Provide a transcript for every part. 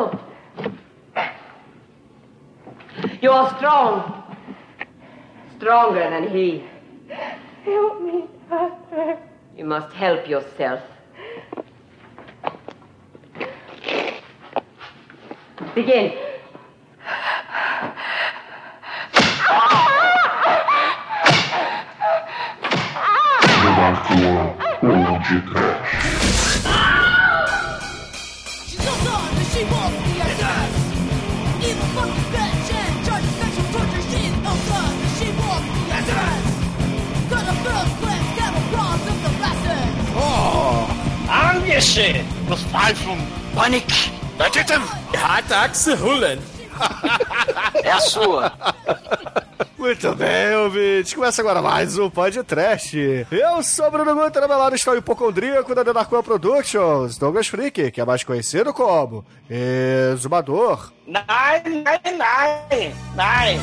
Help! You are strong. Stronger than he. Help me, Doctor. You must help yourself. Begin. Angesche, befreit vom Panik. Bitte? Ataque Hulen. É a sua. Muito bem, ouvintes. Começa agora mais um podcast. Eu sou Bruno Guter, meu lado está o hipocondríaco da Denarcoa Productions, Douglas Freak, que é mais conhecido como Exumador. Nine, nine, nine, nine.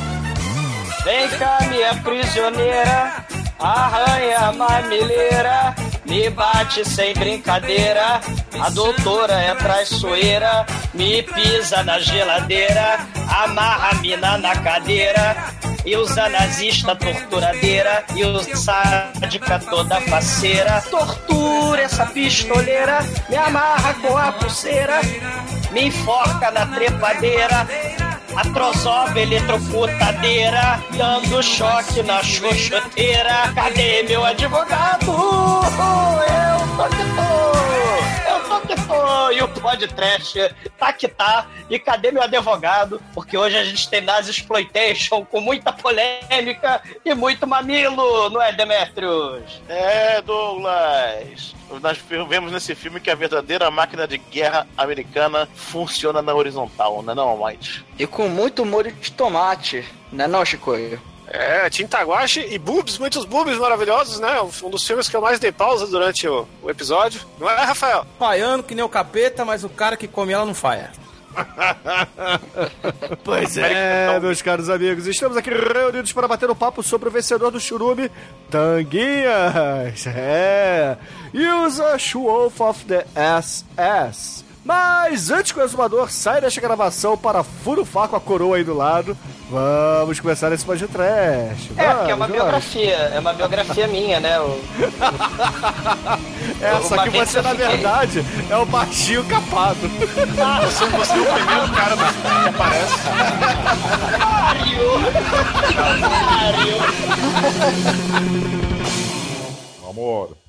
Vem cá, minha prisioneira, arranha mamileira, me bate sem brincadeira. A doutora é traiçoeira, me pisa na geladeira, amarra a mina na cadeira. E usa nazista torturadeira E o sádica toda faceira Tortura essa pistoleira Me amarra com a pulseira Me enforca na trepadeira a eletrocutadeira, dando choque na xoxoteira. Cadê meu advogado? Eu tô que tô! Eu tô que tô! E o podcast tá que tá. E cadê meu advogado? Porque hoje a gente tem Nazi Exploitation com muita polêmica e muito mamilo, não é, Demetrius? É, Douglas. Nós vemos nesse filme que a verdadeira máquina de guerra americana funciona na horizontal, não é não, White? E com muito molho de tomate, né não, Chicoio? É, tinta guache e boobs, muitos boobs maravilhosos, né? Um dos filmes que eu mais dei pausa durante o, o episódio. Não é, Rafael? Falhando que nem o capeta, mas o cara que come ela não falha. pois é, meus caros amigos, estamos aqui reunidos para bater um papo sobre o vencedor do churume, Tanguinhas. É, usa Wolf of the SS. Mas antes que o exumador saia desta gravação para furufar com a coroa aí do lado, vamos começar esse podcast. É, porque é uma biografia, é uma biografia minha, né? O... é, só que você, na fiquei... verdade, é o baixinho capado. Ah, você, você é o primeiro cara que aparece. Amor.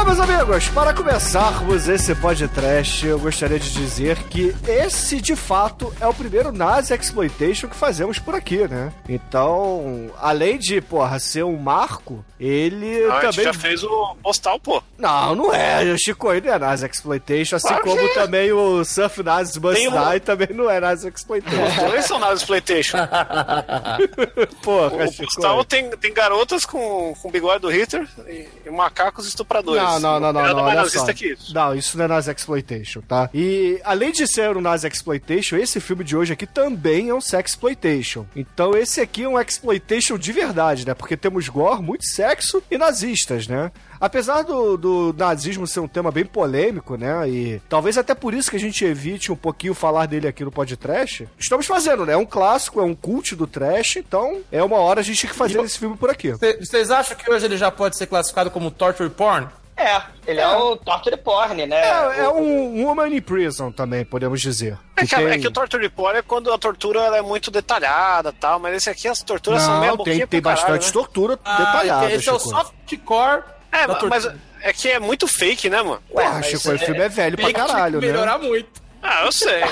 Bom, meus amigos, para começarmos esse podcast, eu gostaria de dizer que esse, de fato, é o primeiro Nazi Exploitation que fazemos por aqui, né? Então, além de, porra, ser um marco, ele não, também... Já fez o postal, pô. Não, não é. O Chico não é Nazi Exploitation, assim claro como também o Surf Nazi Must Die um... também não é Nazi Exploitation. Os dois são Nazi Exploitation. porra, o Chico. postal tem, tem garotas com, com bigode do Hitler e, e macacos estupradores. Não, não, não, não. Nada não, mais nazista só. que isso. Não, isso não é Nazi Exploitation, tá? E além de ser um Nazi Exploitation, esse filme de hoje aqui também é um sex exploitation. Então esse aqui é um exploitation de verdade, né? Porque temos gore, muito sexo e nazistas, né? Apesar do, do, nazismo ser um tema bem polêmico, né? E talvez até por isso que a gente evite um pouquinho falar dele aqui no podcast, estamos fazendo, né? É um clássico, é um cult do trash, então é uma hora a gente tem que fazer esse filme por aqui. Vocês acham que hoje ele já pode ser classificado como torture porn? É, ele é, é o torture porn, né? É, é o, um woman in prison também, podemos dizer. É que, tem... é que o torture porn é quando a tortura é muito detalhada e tal, mas esse aqui as torturas Não, são meio tem, tem bastante caralho, né? tortura detalhada. Esse é o Chico. softcore. É, da mas é que é muito fake, né, mano? Porra, mas Chico, o é- filme é velho pra Tem que caralho, né? melhorar muito. Ah, eu sei.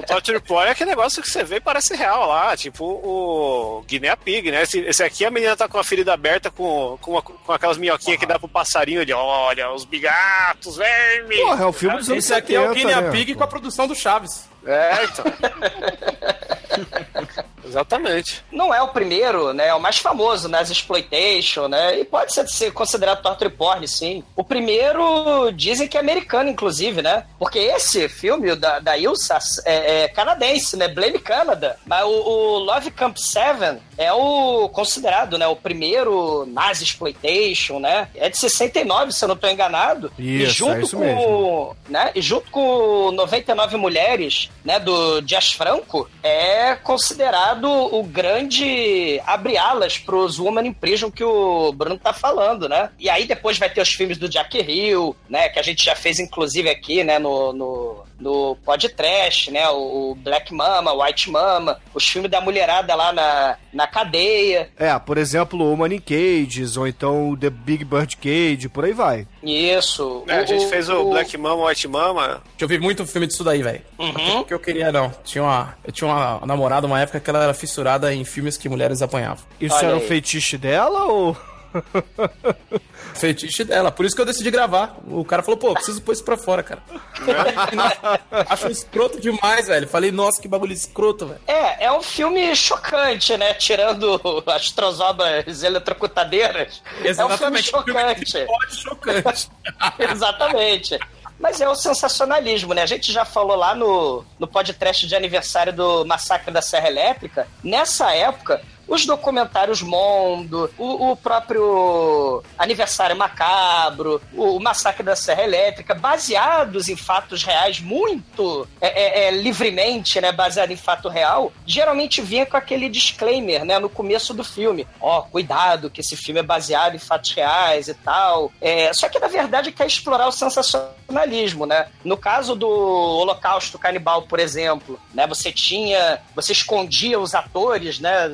o torture porn é aquele negócio que você vê e parece real lá, tipo o Guinea Pig, né? Esse, esse aqui a menina tá com a ferida aberta com, com, uma- com aquelas minhoquinhas que dá pro passarinho de olha, os bigatos, verme. Porra, é o filme dos anos Esse aqui é o 70, Guinea né? Pig com a produção do Chaves. É, então. Exatamente. Não é o primeiro, né? É o mais famoso, né? As Exploitation, né? E pode ser, ser considerado torture porn, sim. O primeiro dizem que é americano, inclusive, né? Porque esse filme da, da Ilsa é, é canadense, né? Blame Canada. Mas o, o Love Camp 7 é o considerado, né? O primeiro Nazi Exploitation, né? É de 69, se eu não estou enganado. Isso, e junto é isso com, mesmo. né? E junto com 99 Mulheres, né? Do Dias Franco, é considerado o grande abre-alas pros Woman in Prison que o Bruno tá falando, né? E aí depois vai ter os filmes do Jack Hill, né? Que a gente já fez, inclusive, aqui, né? No, no, no podcast, né? O Black Mama, White Mama, os filmes da mulherada lá na, na cadeia. É, por exemplo, o Money Cages, ou então o The Big Bird Cage, por aí vai. Isso. É, a gente fez o, Black Mama, White Mama. Eu vi muito filme disso daí, velho. Uhum. O que eu queria, não. Tinha uma, eu tinha uma namorada uma época que ela era fissurada em filmes que mulheres apanhavam. Isso Olha era um aí. feitiço dela ou. Fetiche dela. Por isso que eu decidi gravar. O cara falou, pô, preciso pôr isso pra fora, cara. Acho escroto demais, velho. Falei, nossa, que bagulho escroto, velho. É, é um filme chocante, né? Tirando as trozobas eletrocutadeiras. É um filme chocante. Pode chocante. Exatamente. Mas é o sensacionalismo, né? A gente já falou lá no, no podcast de aniversário do Massacre da Serra Elétrica. Nessa época, os documentários Mondo, o, o próprio Aniversário Macabro, o, o Massacre da Serra Elétrica, baseados em fatos reais, muito é, é, é, livremente, né? Baseado em fato real, geralmente vinha com aquele disclaimer, né? No começo do filme. Ó, cuidado, que esse filme é baseado em fatos reais e tal. É, só que, na verdade, quer explorar o sensacionalismo, né? No caso do Holocausto Canibal, por exemplo, né? Você tinha... Você escondia os atores, né?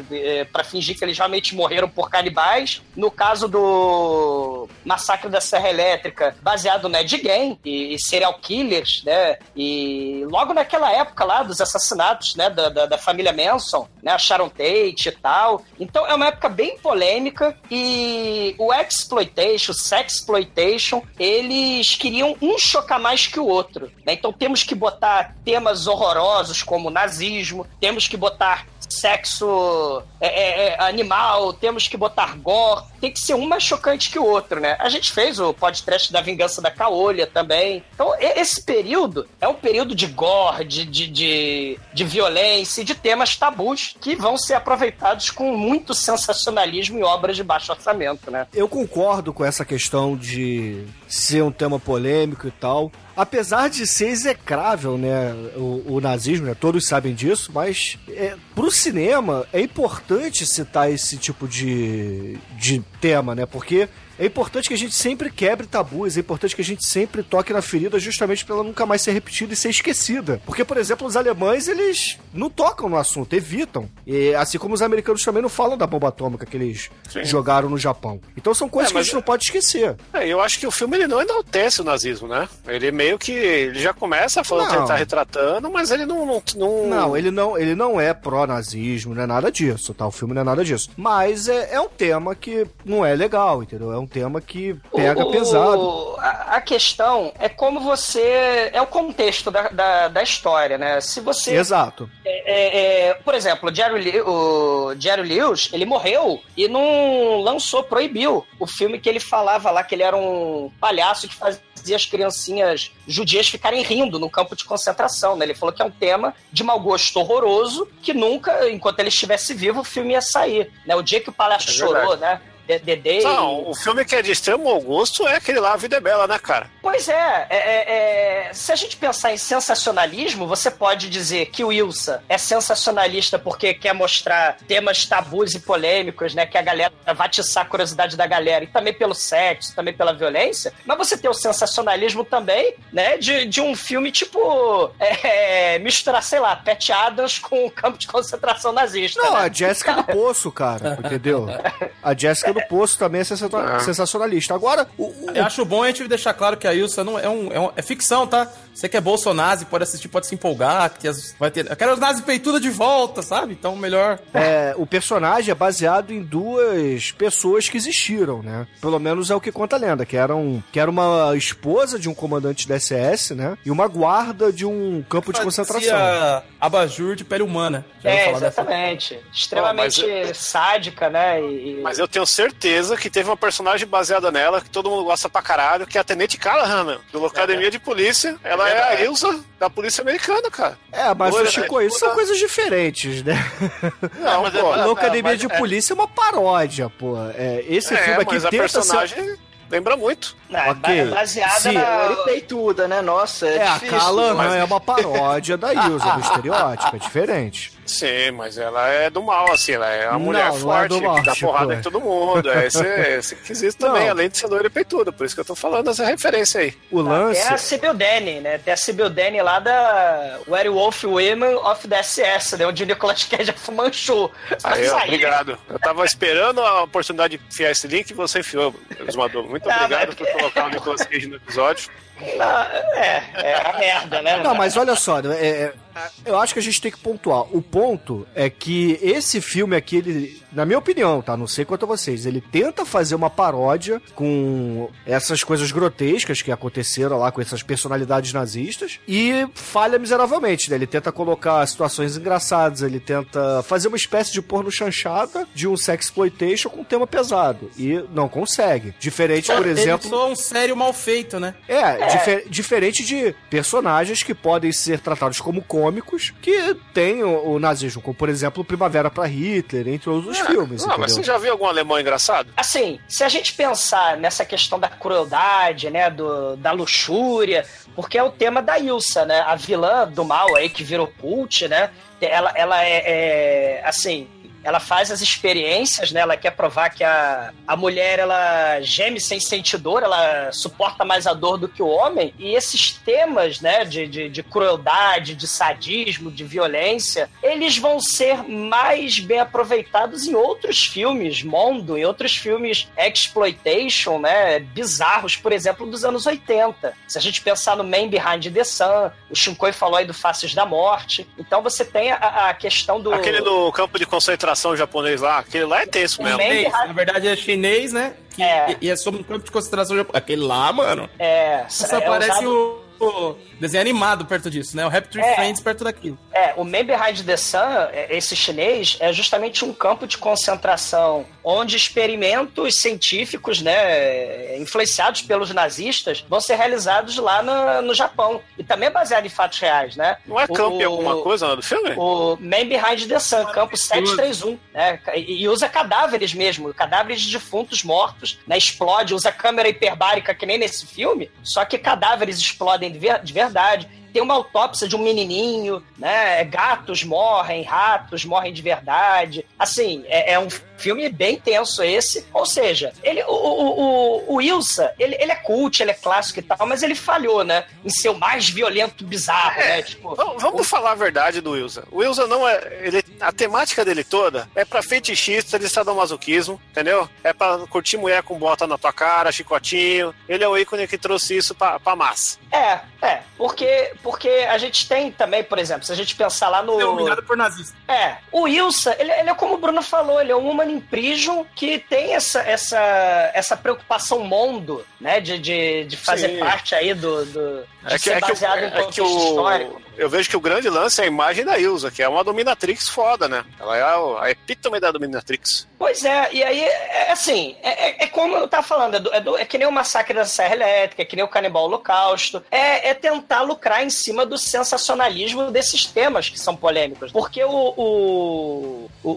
Para fingir que eles realmente morreram por canibais. No caso do Massacre da Serra Elétrica, baseado no Ed Gein e, e serial killers, né? E logo naquela época lá dos assassinatos, né? Da, da, da família Manson, né? A Sharon Tate e tal. Então é uma época bem polêmica e o exploitation, o sexploitation, eles queriam um chocar mais que o outro. Né? Então temos que botar temas horrorosos como nazismo, temos que botar sexo é, é, é, animal, temos que botar gore, tem que ser um mais chocante que o outro, né? A gente fez o podcast da Vingança da Caolha também. Então, esse período é um período de gore, de, de, de, de violência e de temas tabus que vão ser aproveitados com muito sensacionalismo em obras de baixo orçamento, né? Eu concordo com essa questão de ser um tema polêmico e tal. Apesar de ser execrável, né, o, o nazismo, né, todos sabem disso, mas é, pro cinema é importante citar esse tipo de, de tema, né, porque é importante que a gente sempre quebre tabus, é importante que a gente sempre toque na ferida justamente pra ela nunca mais ser repetida e ser esquecida. Porque, por exemplo, os alemães, eles não tocam no assunto, evitam. E, assim como os americanos também não falam da bomba atômica que eles Sim. jogaram no Japão. Então são coisas É, que a gente não pode esquecer. É, eu acho que o filme ele não enaltece o nazismo, né? Ele meio que. Ele já começa falando que Não. ele tá retratando, mas ele não. Não, não... Não, ele não, ele não é pró-nazismo, não é nada disso, tá? O filme não é nada disso. Mas é, é um tema que não é legal, entendeu? É um tema que pega O- pesado. A, a questão é como você. É o contexto da, da, da história, né? Se você. Exato. É, é, por exemplo, o Jerry, o Jerry Lewis, ele morreu e não lançou, proibiu o filme que ele falava lá que ele era um palhaço que fazia as criancinhas judias ficarem rindo no campo de concentração, né? Ele falou que é um tema de mau gosto horroroso que nunca, enquanto ele estivesse vivo, o filme ia sair, né? O dia que o palhaço É chorou, né? Day... Não, o filme que é de extremo mau gosto é aquele lá, A Vida é Bela, né, cara? Pois é, é, é, é, se a gente pensar em sensacionalismo, você pode dizer que o Wilson é sensacionalista porque quer mostrar temas tabus e polêmicos, né? Que a galera vai atiçar a curiosidade da galera, e também pelo sexo, também pela violência. Mas você tem o sensacionalismo também, né? De, de um filme tipo é, misturar, sei lá, Pat Adams com o campo de concentração nazista. Não, né? a Jéssica do Poço, cara, entendeu? A Jéssica do Poço também é sensa- sensacionalista. Agora, o, o- Eu acho bom a gente deixar claro que a Ilsa não é um, é um- é ficção, tá? Você que é bolsonazi, pode assistir, pode se empolgar, que as- vai ter. Eu quero os nazis peituda de volta, sabe? Então melhor. é, o personagem é baseado em duas pessoas que existiram, né? Pelo menos é o que conta a lenda, que eram que era uma esposa de um comandante da SS, né? E uma guarda de um campo de concentração. Fazia abajur de pele humana. É, dessa? exatamente. Extremamente sádica, né? E, Mas eu tenho certeza que teve uma personagem baseada nela que todo mundo gosta pra caralho, que é a Tenente Callahan, meu, do Academia de Polícia. Ela é a Ilsa da Polícia Americana, cara. É, mas o Chico, isso são coisas diferentes, né? Não, mas é- pô. Loucademia mas de é- Polícia é uma paródia, pô. É, esse É, filme aqui mas a tenta ser... personagem lembra muito. é, Ok. baseada Sim. na. Loira peituda, né? Nossa, é, É, a difícil. Callahan mas- é uma paródia da Ilsa, do estereótipo, é diferente. Sim, mas ela é do mal, assim, ela é uma Não, mulher não é forte, do mal, que dá Chico. porrada em todo mundo. É esse, esse quesito também, Não. além de ser loira e peituda. Por isso que eu tô falando essa referência aí. O lance... É a Sibyl Danny, né? Tem a Sibyl Danny lá da Werewolf Women of the SS, né? Onde o Nicolas Cage manchou. Aí, ó, aí- obrigado. Eu tava esperando a oportunidade de enfiar esse link e você enfiou, Esmador. Muito Ah, obrigado mas- por colocar o Nicolas Cage no episódio. Ah, É, é a merda, né? Não, mas olha só, é- é- eu acho que a gente tem que pontuar. O ponto é que esse filme aqui, ele, na minha opinião, tá? Não sei quanto a vocês, ele tenta fazer uma paródia com essas coisas grotescas que aconteceram lá com essas personalidades nazistas e falha miseravelmente, né? Ele tenta colocar situações engraçadas, ele tenta fazer uma espécie de porno chanchada de um sexploitation com um tema pesado e não consegue. Diferente, por exemplo, Ele um sério mal feito, né? é, dife- diferente de personagens que podem ser tratados como cômicos, que tem o, o nazismo, como por exemplo Primavera para Hitler, entre outros filmes. Mas entendeu? você já viu algum alemão engraçado? Assim, se a gente pensar nessa questão da crueldade, né, do, da luxúria, porque é o tema da Ilsa, né, a vilã do mal aí que virou cult, né, ela, ela é, é, assim, ela faz as experiências, né, ela quer provar que a, a mulher, ela geme sem sentir dor, ela suporta mais a dor do que o homem, e esses temas, né, de, de, de crueldade, de sadismo, de violência, eles vão ser mais bem aproveitados em outros filmes, Mondo, em outros filmes exploitation, né, bizarros, por exemplo, dos anos 80. Se a gente pensar no Man Behind the Sun, o Shinkoi falou aí do Faces da Morte, então você tem a, a questão do... Aquele do campo de concentração japonês lá, aquele lá é tenso mesmo. Chinês, Behind- na verdade é chinês, né? Que, É. E é sobre um campo de concentração japonês. Aquele lá, mano. É, Só é parece usado- o, o desenho animado perto disso, né? O Rap Tree É. Friends perto daquilo. É, o Man Behind the Sun, é, esse chinês, é justamente um campo de concentração onde experimentos científicos, né, influenciados pelos nazistas, vão ser realizados lá no, no Japão. E também é baseado em fatos reais, né? Não é campo em O- alguma coisa lá do filme? O Man Behind the Sun, campo 731, né? E e usa cadáveres mesmo, cadáveres de defuntos mortos, né? Explode, usa câmera hiperbárica que nem nesse filme, só que cadáveres explodem de, ver- de verdade. Tem uma autópsia de um menininho, né? Gatos morrem, ratos morrem de verdade. Assim, é, é um filme bem tenso esse. Ou seja, ele, o, o, o, o Ilsa, ele, ele é cult, ele é clássico e tal, mas ele falhou, né? Em ser o mais violento bizarro, né? Tipo, Vamos, vamos falar a verdade do Wilson. O Wilson não é. Ele, a temática dele toda é pra fetichista de sadomasoquismo, entendeu? É pra curtir mulher com bota na tua cara, chicotinho. Ele é o ícone que trouxe isso pra, pra massa. É, é, porque, porque a gente tem também, por exemplo, se a gente pensar lá no. É humilhado por nazista. É, o Wilson, ele, ele é como o Bruno falou, ele é um human in prison que tem essa, essa, essa preocupação mundo, né, de, de, de fazer Sim. parte aí do. do de É que, ser é que, o- baseado em é que contexto histórico. Eu vejo que o grande lance é a imagem da Ilza, que é uma dominatrix foda, né? Ela é a, a epítome da dominatrix. Pois é, e aí, é, é assim, é, é- é como eu tava falando, é, do- é do- é que nem o Massacre da Serra Elétrica, é que nem o Canibal Holocausto, é, é tentar lucrar em cima do sensacionalismo desses temas que são polêmicos. Porque o, o, o-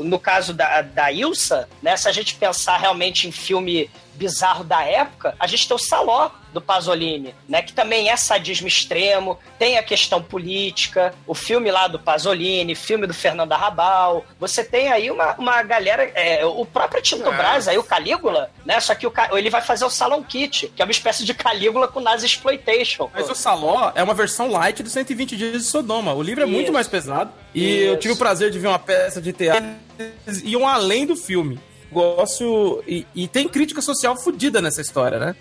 o- no caso da, da Ilsa, né, se a gente pensar realmente em filme bizarro da época, a gente tem o Saló do Pasolini, né, que também é sadismo extremo, tem a questão política, o filme lá do Pasolini, filme do Fernando Arrabal, você tem aí uma, uma galera, é, o próprio Tito É. Braz, aí o Calígula, né, só que o, ele vai fazer o Salon Kit, que é uma espécie de Calígula com Nazi Exploitation. Mas o Saló é uma versão light do 120 Dias de Sodoma. O livro é muito Isso. mais pesado. E eu Isso. tive o prazer de ver uma peça de teatro. Eles iam além do filme. Negócio. E, e tem crítica social fodida nessa história, né?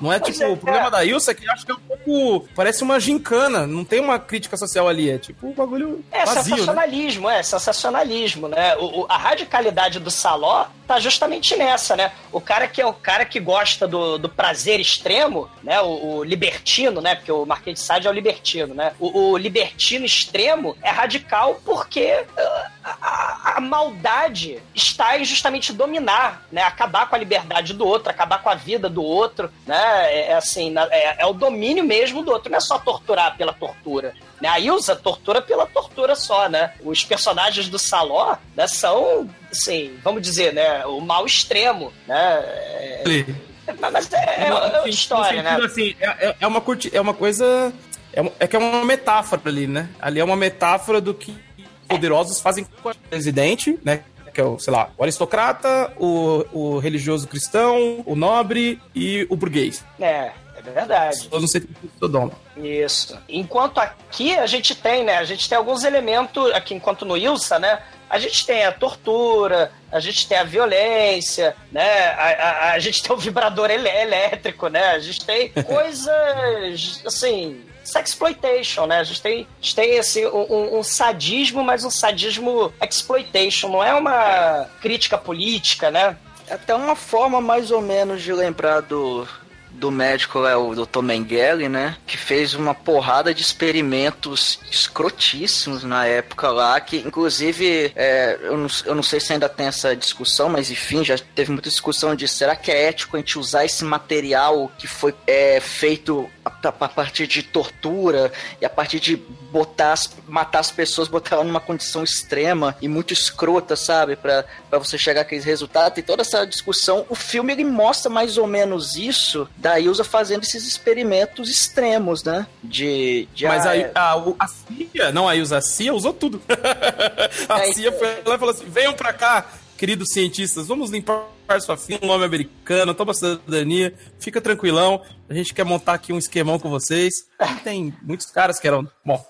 Não é tipo, o problema da Ilsa é que eu acho que é um pouco. Parece uma gincana, não tem uma crítica social ali. É tipo um bagulho. É vazio, né? sensacionalismo, é sensacionalismo, né? O, o- a radicalidade do Saló tá justamente nessa, né? O cara que é o cara que gosta do, do prazer extremo, né? O, o libertino, né? Porque o Marquês de Sade é o libertino, né? O, o libertino extremo é radical porque ah, a, a maldade está em justamente dominar, né? Acabar com a liberdade do outro, acabar com a vida do outro, né? É, é assim, é, é o domínio mesmo do outro, não é só torturar pela tortura. Né? A Ilsa tortura pela tortura só, né? Os personagens do Saló, né, são, assim, vamos dizer, né, o mal extremo, né? É, mas é, é, é história, no né? sentido, assim, é, é- é uma curti, é uma coisa. É, é que é uma metáfora ali, né? Ali é uma metáfora do que poderosos fazem com o presidente, né? Que é o, sei lá, o aristocrata, o, o religioso cristão, o nobre e o burguês. É verdade. Eu não sei o Sodoma. Isso. Enquanto aqui a gente tem, né? A gente tem alguns elementos, aqui enquanto no Ilsa, né? A gente tem a tortura, a gente tem a violência, né? A, a, a gente tem o vibrador elétrico, né? A gente tem coisas, assim, sexploitation, né? A gente tem, a gente tem esse, um, um- um sadismo, mas um sadismo exploitation. Não é uma crítica política, né? É Até uma forma mais ou menos de lembrar do, do médico, é o Dr. Mengele, né? Que fez uma porrada de experimentos escrotíssimos na época lá, que inclusive é, eu, não, eu não sei se ainda tem essa discussão, mas enfim, já teve muita discussão de será que é ético a gente usar esse material que foi é, feito a, a partir de tortura e a partir de botar as- matar as pessoas, botar ela numa condição extrema e muito escrota, sabe? Pra você chegar àqueles resultados. Tem toda essa discussão. O filme ele mostra mais ou menos isso da Ilsa fazendo esses experimentos extremos, né? De. de Mas aí a, o- a CIA, não a Ilsa, a CIA usou tudo. a É, CIA foi lá e falou assim: venham pra cá, queridos cientistas, vamos limpar sua filha, um nome americano, toma cidadania, fica tranquilão, a gente quer montar aqui um esquemão com vocês. E tem muitos caras que eram. Bom,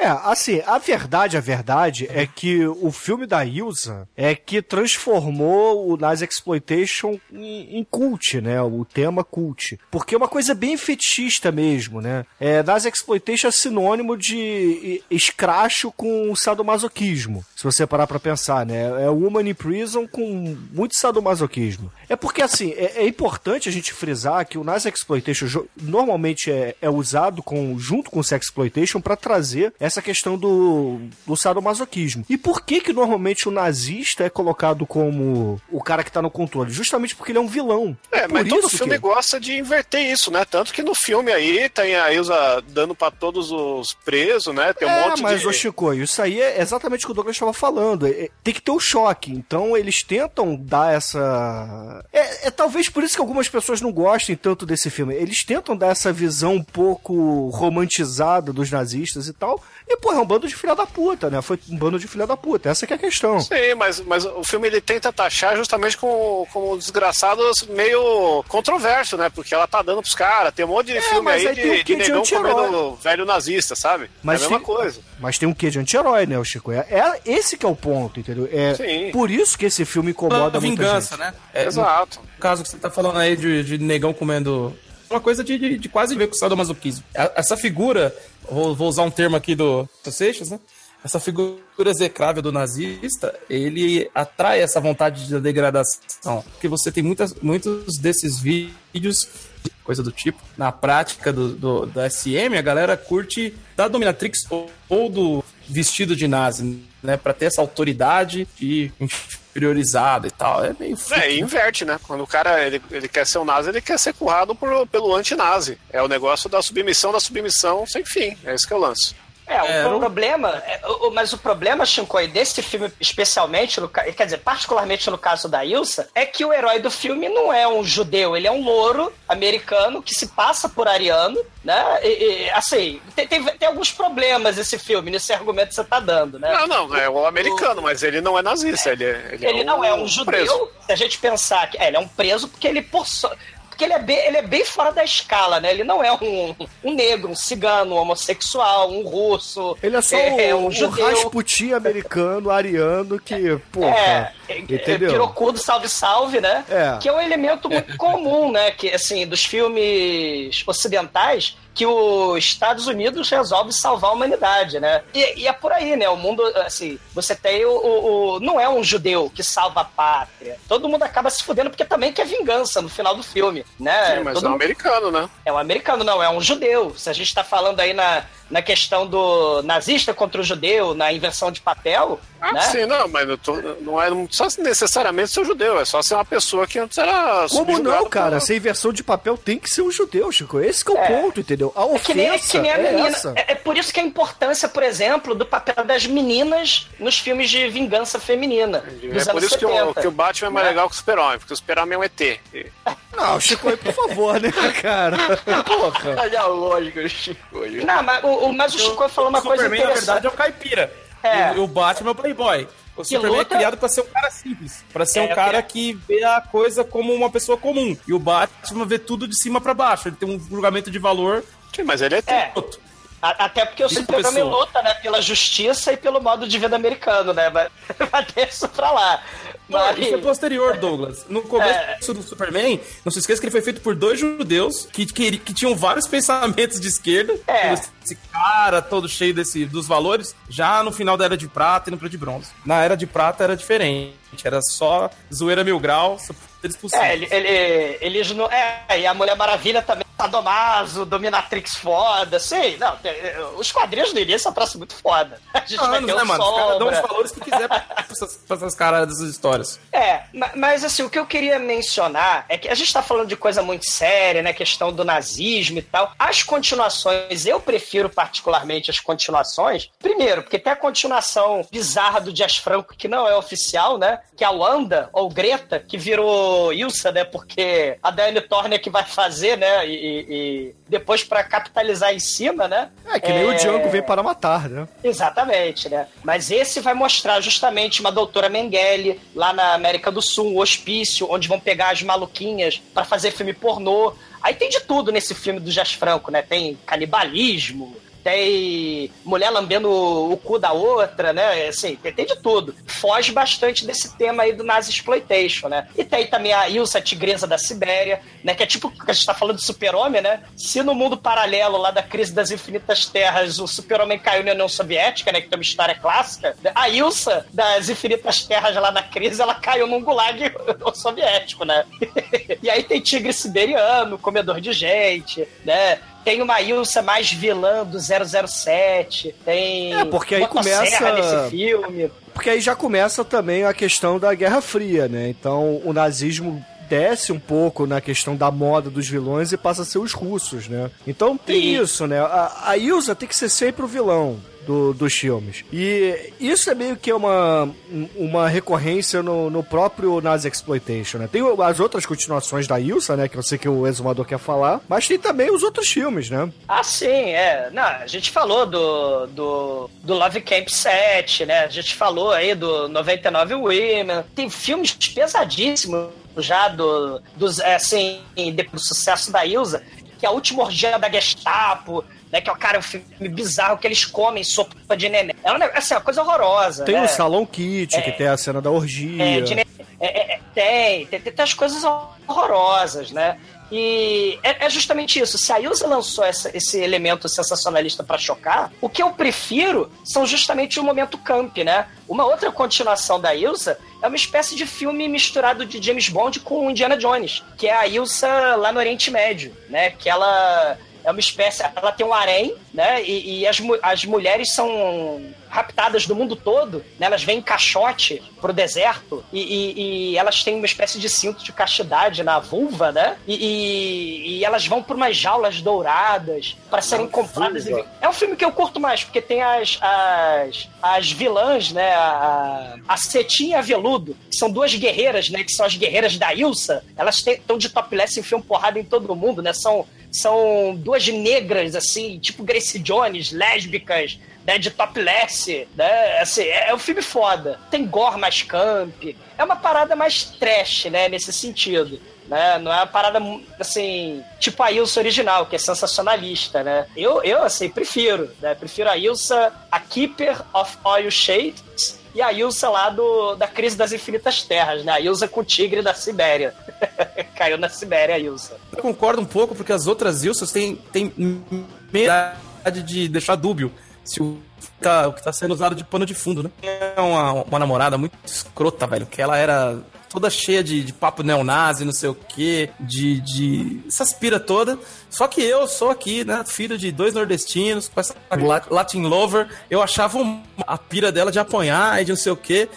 É, assim, a verdade, a verdade é que o filme da Ilsa é que transformou o Nazi Exploitation em, em cult, né? O tema cult. Porque é uma coisa bem fetichista mesmo, né? É, Nazi Exploitation é sinônimo de escracho com sadomasoquismo. Se você parar pra pensar, né? É Woman in Prison com muito sadomasoquismo. É porque, assim, é, é importante a gente frisar que o Nazi Exploitation normalmente é, é usado com, junto com o Sex Exploitation pra trazer essa questão do, do sadomasoquismo. E por que que normalmente o nazista é colocado como o cara que tá no controle? Justamente porque ele é um vilão. É, por mas todo filme que... gosta de inverter isso, né? Tanto que no filme aí tem a Ilsa dando pra todos os presos, né? Tem um é, monte mas, de. ô Chico, isso aí é exatamente o que o Douglas estava falando. É- é- tem que ter o choque. Então, eles tentam dar essa. É, é talvez por isso que algumas pessoas não gostem tanto desse filme. Eles tentam dar essa visão um pouco romantizada dos nazistas e tal. E, pô, é um bando de filha da puta, né? Foi um bando de filha da puta. Essa que é a questão. Sim, mas, mas o filme ele tenta taxar justamente com, com desgraçados meio controverso, né? Porque ela tá dando pros caras. Tem um monte de É, filme mas aí aí tem um de, quê de de negão anti-herói. comendo velho nazista, sabe? Mas é a mesma tem- coisa. Mas tem um quê de anti-herói, né, o Chico? É, é esse que é o ponto, entendeu? É Sim. por isso que esse filme incomoda a muita vingança, gente. né? É, Exato. No caso que você tá falando aí de, de negão comendo. Uma coisa de, de, de quase ver com o sadomasoquismo. Essa figura, vou, vou usar um termo aqui do, do Seixas, né? Essa figura execrável do nazista, ele atrai essa vontade de degradação. Porque você tem muitas, muitos desses vídeos, coisa do tipo, na prática do, do, da SM, a galera curte da dominatrix ou, ou do vestido de nazi, né? Pra ter essa autoridade e e tal. É meio É, freak, e né? inverte, né? Quando o cara ele, ele quer ser um nazi, ele quer ser currado por, pelo anti-nazi. É o negócio da submissão da submissão sem fim. É isso que é o lance. É, o É, problema, é, mas o problema, Shinkoi, desse filme, especialmente, no, quer dizer, particularmente no caso da Ilsa, é que o herói do filme não é um judeu, ele é um louro americano que se passa por ariano, né? E, e, assim, tem, tem, tem alguns problemas esse filme, nesse argumento que você tá dando, né? Não, não, é o americano, mas ele não é nazista. Ele, é- ele, Ele não é um judeu, preso. se a gente pensar que. É, ele é um preso porque ele por so- porque ele é, bem, ele é bem fora da escala, né? Ele não é um, um negro, um cigano, um homossexual, um russo. Ele é só é, o, um o judeu. Rasputin americano, ariano, que, porra, É, é, entendeu? pirocudo, salve, salve, né? É. Que é um elemento muito comum, né? Que, assim, dos filmes ocidentais, que os Estados Unidos resolve salvar a humanidade, né? E, e é por aí, né? O mundo, assim, você tem o, o, o- Não é um judeu que salva a pátria. Todo mundo acaba se fudendo porque também quer vingança no final do filme, né? Sim, mas Todo é um mundo- americano, né? é um americano, não, é um judeu. Se a gente tá falando aí na, na questão do nazista contra o judeu, na invenção de papel, Ah, né? sim, não, mas eu tô- não é só necessariamente ser judeu, é só ser uma pessoa que antes era. Como não, cara? por- Sem versão de papel tem que ser um judeu, Chico. Esse que é o É. ponto, entendeu? A É que nem, é ofensa que nem a é menina. essa. É, é por isso que a importância, por exemplo, do papel das meninas nos filmes de vingança feminina. Dos É por isso que o, 70, que o Batman é mais né? legal que o Super-Homem, porque o Super-Homem é um ET. E- Não, Chico, aí, por favor, né, cara? Porra. Olha a lógica, Chico. Não, mas o, o- mas o Chico falou uma o coisa Superman, na verdade, é o caipira. É. E o Batman é o playboy. O Superman luta- é criado pra ser um cara simples. Pra ser É, um cara que vê a coisa como uma pessoa comum. E o Batman vê tudo de cima pra baixo. Ele tem um julgamento de valor. Sim, mas ele é. É. Até porque o Superman luta, né, pela justiça e pelo modo de vida americano, né? Mas vai ter isso pra lá. Mas, Isso é posterior, Douglas. No começo É. do Superman, não se esqueça que ele foi feito por dois judeus que, que, que tinham vários pensamentos de esquerda. É. Esse cara todo cheio desse, dos valores, já no final da Era de Prata e no Período de Bronze. Na Era de Prata era diferente. Era só zoeira mil graus, eles é, ele, ele, eles não. É, e a Mulher Maravilha também, Sadomaso, Dominatrix foda, sei. Não, tem- os quadrinhos do início são troço muito foda. A gente vai anos, ter né, mano? Os caras dão os valores que quiser pra essas, pra essas caras dessas histórias. É, ma- mas assim, o que eu queria mencionar é que a gente tá falando de coisa muito séria, né? Questão do nazismo e tal. As continuações, eu prefiro particularmente as continuações. Primeiro, porque tem a continuação bizarra do Jazz Franco, que não é oficial, né? Que é a Wanda, ou Greta, que virou Ilsa, né? Porque a Diane Turner que vai fazer, né? E, e- depois pra capitalizar em cima, né? É, que nem o Django vem para matar, né? Exatamente, né? Mas esse vai mostrar justamente uma doutora Mengele lá na América do Sul, um hospício, onde vão pegar as maluquinhas pra fazer filme pornô. Aí tem de tudo nesse filme do Jazz Franco, né? Tem canibalismo, tem mulher lambendo o cu da outra, né? Assim, tem, tem de tudo. Foge bastante desse tema aí do Nazi Exploitation, né? E tem também a Ilsa, tigresa da Sibéria, né? Que é tipo, que a gente tá falando de super-homem, né? Se no mundo paralelo lá da crise das infinitas terras o super-homem caiu na União Soviética, né? Que tem uma história clássica, a Ilsa das infinitas terras lá da crise, ela caiu num gulag soviético, né? e aí tem tigre siberiano, comedor de gente, né? Tem uma Ilsa mais vilã do 007, tem. É, porque aí começa- nesse filme. Porque aí já começa também a questão da Guerra Fria, né? Então o nazismo desce um pouco na questão da moda dos vilões e passa a ser os russos, né? Então tem E- isso, né? A, a Ilsa tem que ser sempre o vilão. Do- dos filmes. E isso é meio que uma, uma recorrência no, no próprio Nazi Exploitation, né? Tem as outras continuações da Ilsa, né? Que eu sei que o Exumador quer falar, mas tem também os outros filmes, né? Ah, sim, é. Não, a gente falou do, do, do Love Camp 7, né? A gente falou aí do 99 Women. Tem filmes pesadíssimos já do, dos, é, assim, do sucesso da Ilza, que é a última orgia da Gestapo, né? Que é o cara, um filme bizarro que eles comem sopa de neném. É uma, assim, uma coisa horrorosa. Tem né? o Salon Kit, que tem a cena da orgia. É, de é, é, é, tem, tem, tem as coisas horrorosas, né? E é, é justamente isso. Se a Ilza lançou essa- esse elemento sensacionalista pra chocar, o que eu prefiro são justamente o momento camp, né? Uma outra continuação da Ilsa é uma espécie de filme misturado de James Bond com Indiana Jones, que é a Ilsa lá no Oriente Médio, né? Que ela é uma espécie, ela tem um harém, né? E, e as, as mulheres são raptadas do mundo todo, né? Elas vêm em caixote pro deserto e, e- e elas têm uma espécie de cinto de castidade na vulva, né? E, e- elas vão por umas jaulas douradas para serem compradas. e- É um filme que eu curto mais, porque tem as, as, as vilãs, né? A, a Cetinha e a Veludo, que são duas guerreiras, né? Que são as guerreiras da Ilsa. Elas estão de topless e enfiam porrada em todo mundo, né? São, são duas negras, assim, tipo Grace Jones, lésbicas, né, de topless, né, assim, é, é um filme foda. Tem gore mais camp, é uma parada mais trash, né, nesse sentido. Né? Não é uma parada, assim, tipo a Ilsa original, que é sensacionalista, né? Eu, eu assim, prefiro, né? Prefiro a Ilsa, a Keeper of Oil Shades, e a Ilsa lá do, da Crise das Infinitas Terras, né? A Ilsa com o tigre da Sibéria. Caiu na Sibéria a Ilsa. Eu concordo um pouco, porque as outras Ilsas têm, têm medo de deixar dúbio se o, tá, o que tá sendo usado de pano de fundo, né? É uma, uma namorada muito escrota, velho, que ela era toda cheia de, de papo neonazi, não sei o quê, de, de essas pira toda. Só que eu sou aqui, né, filho de dois nordestinos, com essa Latin Lover, eu achava a pira dela de apanhar e de não sei o quê.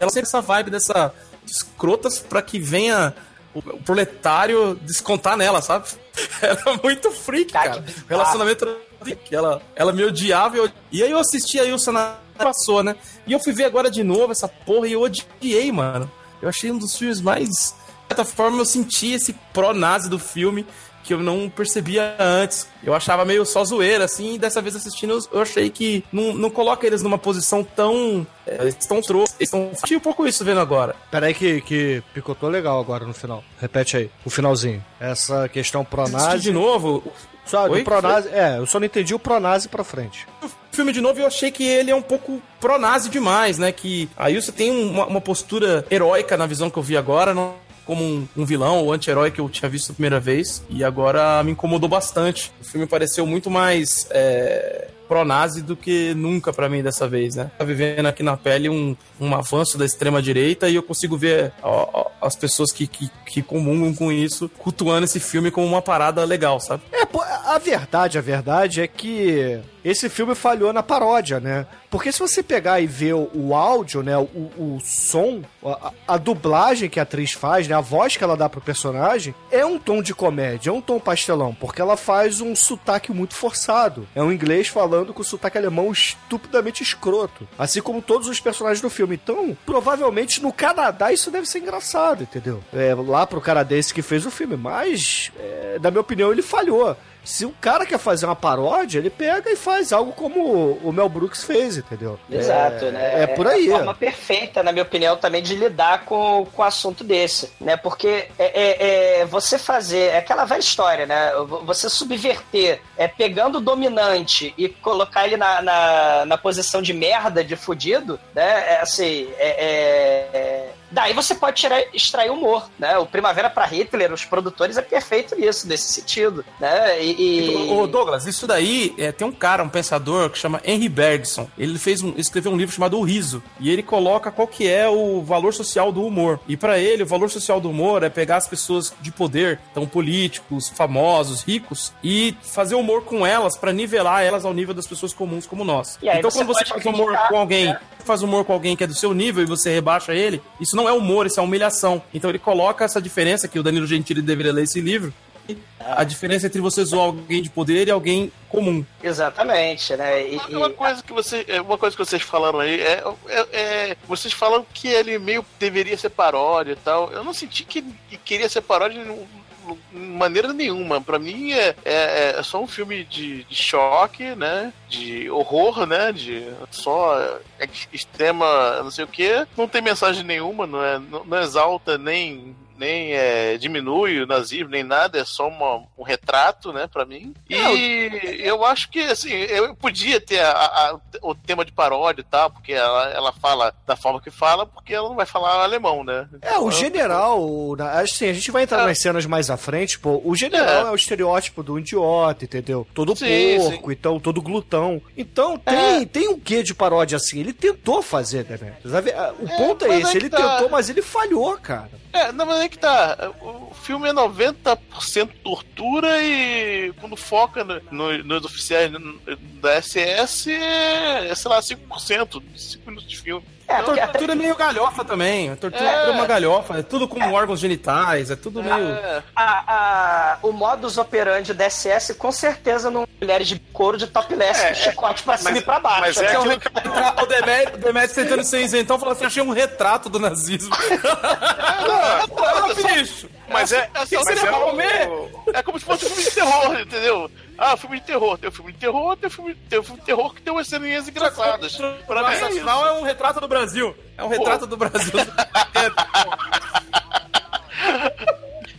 Ela sempre essa vibe dessa escrotas para que venha o proletário descontar nela, sabe? Era muito freak, cara. Relacionamento que ela, ela me odiava e, eu, e aí eu assisti a Ilsa na passou, né? E eu fui ver agora de novo essa porra e eu odiei, mano. Eu achei um dos filmes mais. De certa forma, eu senti esse pró-nazi do filme que eu não percebia antes. Eu achava meio só zoeira, assim, e dessa vez assistindo, eu achei que não, não coloca eles numa posição tão. É, eles estão trouxas. Eles estão. Achei um pouco isso vendo agora. Peraí que, que picotou legal agora no final. Repete aí, o finalzinho. Essa questão pró-nazi. de novo. Só Oi? do pró-nazi. É, eu só não entendi o pró-nazi pra frente. O filme de novo eu achei que ele é um pouco pró-nazi demais, né? Que a Ilsa tem uma, uma postura heróica na visão que eu vi agora, não como um, um vilão ou anti-herói que eu tinha visto a primeira vez. E agora me incomodou bastante. O filme pareceu muito mais. É pró-nazi do que nunca para mim dessa vez, né? Tá vivendo aqui na pele um, um avanço da extrema-direita e eu consigo ver ó, as pessoas que, que, que comungam com isso cultuando esse filme como uma parada legal, sabe? É, a verdade, a verdade é que esse filme falhou na paródia, né? Porque se você pegar e ver o, o áudio, né, o, o som, a, a, dublagem que a atriz faz, né, a voz que ela dá pro personagem, é um tom de comédia, é um tom pastelão, porque ela faz um sotaque muito forçado. É um inglês falando com sotaque alemão estupidamente escroto, assim como todos os personagens do filme. Então, provavelmente no Canadá isso deve ser engraçado, entendeu? É lá pro canadense que fez o filme, mas, é, na minha opinião, ele falhou. Se o cara quer fazer uma paródia, ele pega e faz algo como o Mel Brooks fez, entendeu? Exato, é, né? É por aí. É a forma perfeita, na minha opinião, também de lidar com, com um assunto desse, né? Porque é, é, é, você fazer, é aquela velha história, né? Você subverter, é pegando o dominante e colocar ele na, na, na posição de merda, de fudido, né? É, assim, é, é Daí você pode tirar, extrair humor, né? O Primavera para Hitler, os produtores, é perfeito nisso, nesse sentido, né? E, e... Ô, Douglas, isso daí, é, tem um cara, um pensador, que chama Henry Bergson. Ele fez um, escreveu um livro chamado O Riso, e ele coloca qual que é o valor social do humor. E para ele, o valor social do humor é pegar as pessoas de poder, então políticos, famosos, ricos, e fazer humor com elas para nivelar elas ao nível das pessoas comuns como nós. Então, quando você faz humor com alguém, né? Faz humor com alguém que é do seu nível e você rebaixa ele, isso não é humor, isso é humilhação. Então ele coloca essa diferença que o Danilo Gentili deveria ler esse livro. A diferença entre você zoar alguém de poder e alguém comum. Exatamente, né? E, uma, coisa que você, é, uma coisa que vocês falaram aí é, é, é, vocês falam que ele meio deveria ser paródia e tal. Eu não senti que, que queria ser paródia de maneira nenhuma. Para mim é, é, é, só um filme de, de, choque, né? De horror, né? De só extrema, não sei o que. Não tem mensagem nenhuma, não, é, não, não exalta nem nem é, diminui o nazismo, nem nada, é só uma, um retrato, né, para mim. E é, eu acho que, assim, eu podia ter a, a, o tema de paródia e tal, porque ela, ela fala da forma que fala, porque ela não vai falar alemão, né? É, o general, assim, a gente vai entrar é. nas cenas mais à frente, pô, o general é, é o estereótipo do idiota, entendeu? Todo sim, porco, sim. então, todo glutão. Então, tem, é. tem um quê de paródia assim, ele tentou fazer, né? O é, ponto é esse, ele tá... tentou, mas ele falhou, cara. É, não, mas é que tá. O filme é 90% tortura e quando foca no, no, nos oficiais da SS é, sei lá, 5%, 5 minutos de filme. É, a tortura é meio galhofa também. A tortura é, é uma galhofa. É tudo com é. órgãos genitais. É tudo meio. É. A, a, o modus operandi da SS com certeza não mulheres de couro de topless, é, chicote pra cima mas, e pra baixo. Mas é, é um O Demet tentando ser isentão falou assim: achei um retrato do nazismo. não, não, bicho. Mas é. é, que você vai comer? É como se fosse um filme de terror, entendeu? Ah, filme de terror. Tem o filme de terror, tem o filme, tem o filme de terror que tem umas ceninhas engraçadas. Pra mim, é final é um retrato do Brasil. É um retrato Pô. do Brasil.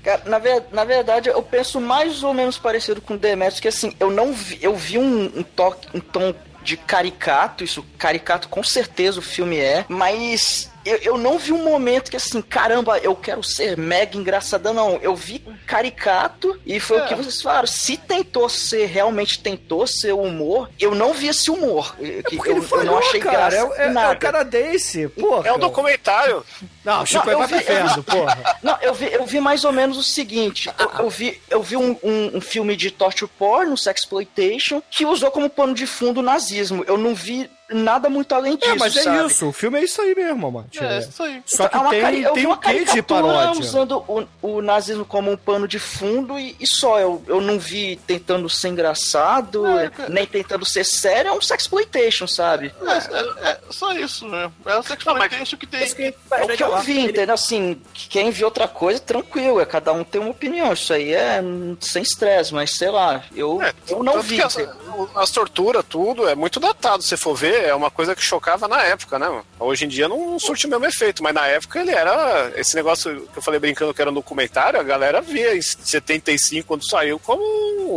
Cara, na, ver- na verdade, eu penso mais ou menos parecido com o Demetrius, que assim, eu não vi, eu vi um, um toque, um tom de caricato, isso, caricato com certeza o filme é, mas eu, eu não vi um momento que assim, caramba, eu quero ser mega engraçadão, não. Eu vi caricato e foi o que vocês falaram. Se tentou ser, realmente tentou ser humor, eu não vi esse humor. Eu, Porque eu, ele eu não achei cara. graça É, é, nada. é canadense, porra. É um documentário. Não, Chico, Não, eu vai pro vi- eu vi- inferno, porra. Não, eu vi, eu vi mais ou menos o seguinte. Eu, eu vi, eu vi um, um, um filme de torture porn, sexploitation, que usou como pano de fundo o nazismo. Eu não vi nada muito além disso, É, mas é sabe? isso. O filme é isso aí mesmo, mano. É, isso aí. Só que É uma tem, cari- tem um quê de paródia. usando o, o nazismo como um pano de fundo e, e só. Eu, eu não vi tentando ser engraçado, nem tentando ser sério. É um sexploitation, sabe? É, é, é só isso, né? É o sexploitation que tem. É o que eu vi, entendeu? Assim, quem viu outra coisa, tranquilo, é cada um tem uma opinião. Isso aí é hum, sem estresse, mas sei lá, eu, É, eu não vi. que as, as torturas, tudo, é muito datado. Se for ver, é uma coisa que chocava na época, né? Hoje em dia não surte o mesmo efeito, mas na época ele era. Esse negócio que eu falei brincando que era um documentário, a galera via em 75, quando saiu, como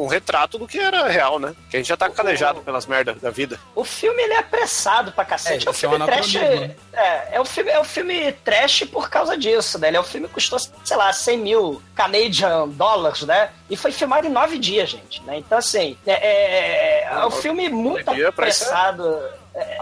um retrato do que era real, né? Que a gente já tá calejado pelas merdas da vida. O filme ele é apressado pra cacete. É, É, um isso é filme trash. anacronismo, É, é um filme, é um filme trash por causa disso, né? Ele é um filme que custou, sei lá, 100 mil Canadian dólares, né? E foi filmado em nove dias, gente. Né? Então, assim, é, é, é um filme muito apressado.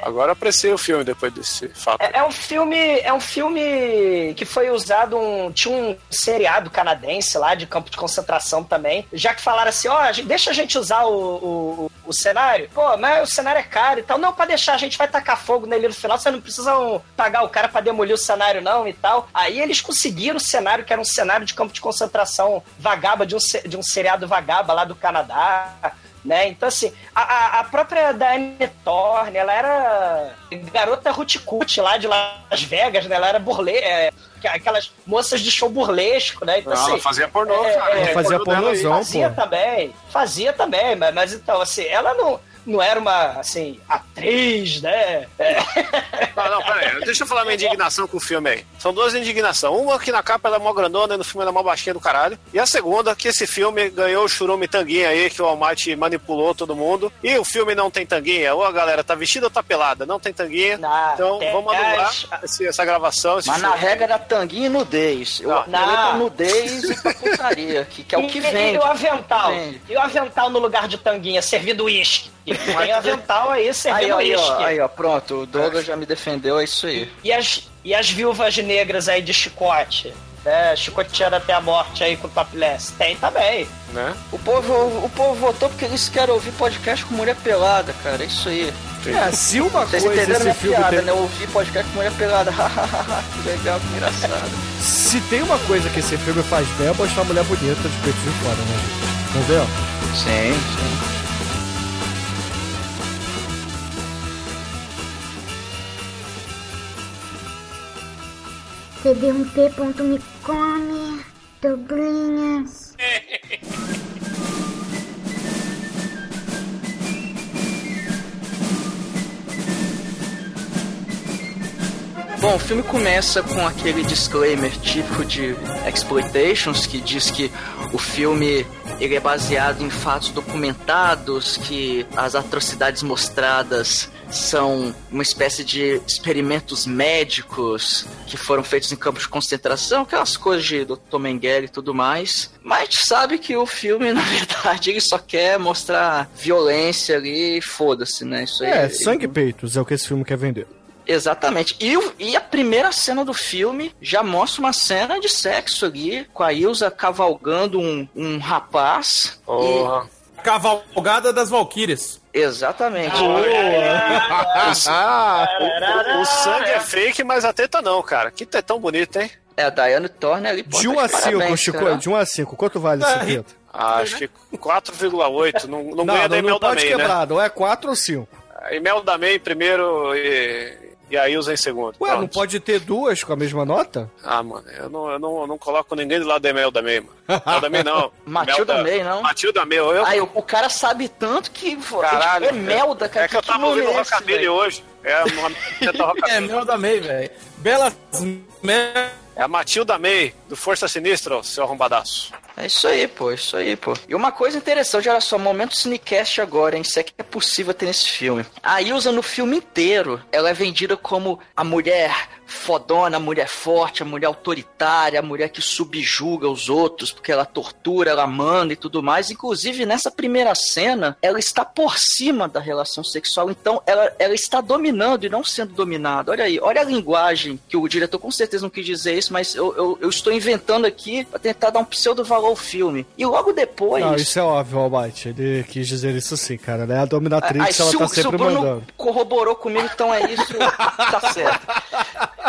Agora eu apreciei o filme depois desse fato. É, é um filme, é um filme que foi usado um, tinha um seriado canadense lá de campo de concentração também. Já que falaram assim, ó, gente- deixa a gente usar o, o, o cenário. Pô, mas o cenário é caro e tal. Não, pra deixar a gente vai tacar fogo nele no final. Vocês não precisam pagar o cara pra demolir o cenário não e tal. Aí eles conseguiram o cenário que era um cenário de campo de concentração vagaba de um, de um seriado vagaba lá do Canadá né? Então, assim, a, a- própria Diane Thorne, ela era garota ruticuti lá de Las Vegas, né? Ela era burle... é, aquelas moças de show burlesco, né? Então, Não, ela assim, fazia pornô, é, cara. é, Ela fazia pornozão, fazia pô. também, fazia também, mas, mas então, assim, ela não, não era uma, assim, atriz, né? É, Não, não, pera aí. Deixa eu falar minha indignação com o filme aí. São duas indignações. Uma que na capa ela é mó grandona e no filme ela é mó baixinha do caralho. E a segunda, que esse filme ganhou o churume tanguinha aí, que o Almighty manipulou todo mundo. E o filme não tem tanguinha. Ou a galera tá vestida ou tá pelada. Não tem tanguinha. Na- então tem vamos anular as- esse- essa gravação. Esse Mas na regra da tanguinha e nudez. Eu Não. apelei pra Não. nudez e pra putaria, que, que é o que E- vende. E o avental? Vende. E o avental no lugar de tanguinha, servido uísque? Tem avental aí Aí, servindo aí, ó, uísque. aí, ó, pronto, o Douglas já me defendeu, é isso aí. E as, e as viúvas negras aí de chicote? Né? Chicoteando até a morte aí com o topless. Tem também. Né? O povo, o povo votou porque eles querem ouvir podcast com mulher pelada, cara, é isso aí. É, se uma Vocês coisa entenderam esse minha filme piada, tem... né? Ouvir podcast com mulher pelada. que legal, que engraçado. Se tem uma coisa que esse filme faz bem é mostrar a mulher bonita de peito de fora, né? Vamos ver? Sim, sim. td1p.me come, Douglinhas. Bom, o filme começa com aquele disclaimer típico de exploitations que diz que o filme ele é baseado em fatos documentados, que as atrocidades mostradas são uma espécie de experimentos médicos que foram feitos em campos de concentração, aquelas coisas de Dr. Mengele e tudo mais. Mas a gente sabe que o filme, na verdade, ele só quer mostrar violência ali e foda-se, né? Isso aí. É, sangue e peitos é o que esse filme quer vender. Exatamente. E, e a primeira cena do filme já mostra uma cena de sexo ali, com a Ilza cavalgando um, um rapaz. Porra. Cavalgada das Valquírias. Exatamente. Ah, O, o sangue é fake, mas a teta não, cara. Que tetão bonito, hein? É, a Diane Thorne ali. de 1 tá a de 5, parabéns, Chico, de 1 a 5, quanto vale esse teto? Ah, Acho que 4,8. Não, não, Não, ganha não, nem não Mel da pode May, né? quebrar, ou é 4 ou 5. E Mel da May primeiro e, e a Ilza em segundo. Ué, não Pronto. pode ter duas com a mesma nota? Ah, mano, eu não, eu não, eu não coloco ninguém do lado da Mel da May, mano. Mel da May não. Matilda Mel da- May, não? Matilda May, eu... Aí, o, o cara sabe tanto que. Caralho. É Melda, cara. É que eu tava ouvindo o é Rockabilly hoje. É teta É, Rockabilly. Mel da May, velho. Belas É a Matilda May, do Força Sinistra, seu arrombadaço. É isso aí, pô, é isso aí, pô. E uma coisa interessante, olha só, momento cinecast agora, hein? Isso é que é possível ter nesse filme. A Ilsa, no filme inteiro, ela é vendida como a mulher fodona, a mulher forte, a mulher autoritária, a mulher que subjuga os outros, porque ela tortura, ela manda e tudo mais. Inclusive, nessa primeira cena, ela está por cima da relação sexual, então ela, ela está dominando e não sendo dominada. Olha aí, olha a linguagem que o diretor com certeza não quis dizer isso, mas eu, eu, eu estou inventando aqui para tentar dar um pseudo valor ao filme. E logo depois. Não, isso é óbvio, Albite. Ele quis dizer isso sim, cara, né? A dominatrix, Aí, ela se, tá o, se o sempre Bruno mandando. corroborou comigo, então é isso, tá certo.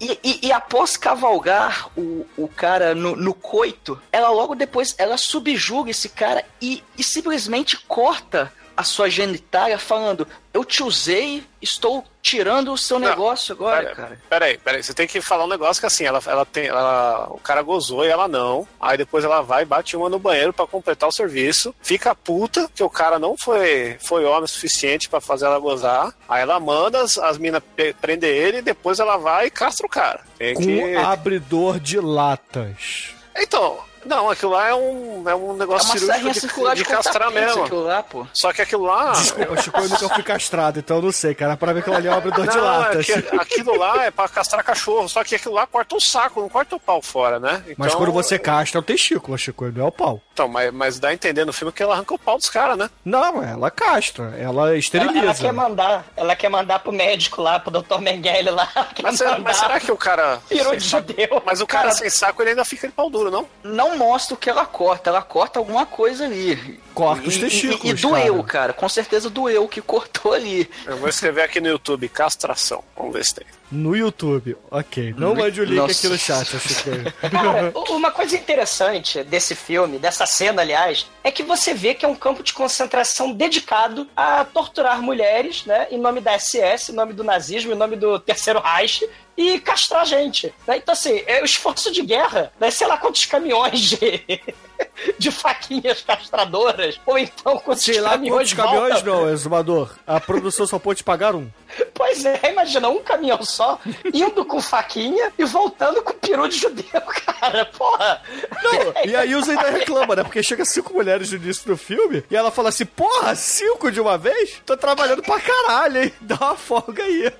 E, e- e após cavalgar o, o cara no, no coito, ela logo depois ela subjuga esse cara e, e simplesmente corta a sua genitália falando: Eu te usei, estou tirando o seu Não, negócio agora, Pera- cara. Peraí, peraí. Você tem que falar um negócio que assim, ela, ela tem. ela- o cara gozou e ela não. Aí depois ela vai e bate uma no banheiro pra completar o serviço. Fica puta que o cara não foi, foi homem o suficiente pra fazer ela gozar. Aí ela manda as, as minas prender ele e depois ela vai e castra o cara. Tem Com que... abridor de latas. Então, não, aquilo lá é um, é um É negócio uma cirúrgico serrinha de, circular de de castrar mesmo. aquilo lá, pô. Só que aquilo lá. Desculpa, Chico, eu nunca fui castrado, então eu não sei, cara. Pra ver que ali é um abridor de Não, é latas. que aquilo lá é pra castrar cachorro, só que aquilo lá corta o saco, não corta o pau fora, né? Mas Então- quando você castra, é o testículo, Chico, não é o pau. Então, mas, mas dá a entender no filme que ela arranca o pau dos caras, né? Não, ela castra, ela Ela, esteriliza. ela quer mandar, ela quer mandar pro médico lá, pro Dr. Mengele lá. ela Mas, mas será que o cara. Pirou de judeu. Mas o cara, sem saco, ele ainda fica de pau duro, não? Não mostra o que ela corta, ela corta alguma coisa ali. Corta os E- e- testículos, E, e doeu, cara. cara. Com certeza doeu o que cortou ali. Eu vou escrever aqui no YouTube, castração. Vamos ver se tem. No YouTube, ok. Não No- mande o link Nossa. aqui no chat, Chico. Cara, uma coisa interessante desse filme, dessa cena, aliás, é que você vê que é um campo de concentração dedicado a torturar mulheres, né? Em nome da SS, em nome do nazismo, em nome do Terceiro Reich. E castrar gente. né? Então, assim, é o esforço de guerra, né? sei lá quantos caminhões de, de faquinhas castradoras, ou então quantos Sei lá caminhões quantos caminhões voltam. não, exumador. A produção só pode pagar um. Pois é, imagina, um caminhão só, indo com faquinha e voltando com peru de judeu, cara, porra. Não, e a Ilza ainda reclama, né? Porque chega cinco mulheres no início do filme e ela fala assim: Porra, cinco de uma vez? Tô trabalhando pra caralho, hein? Dá uma folga aí.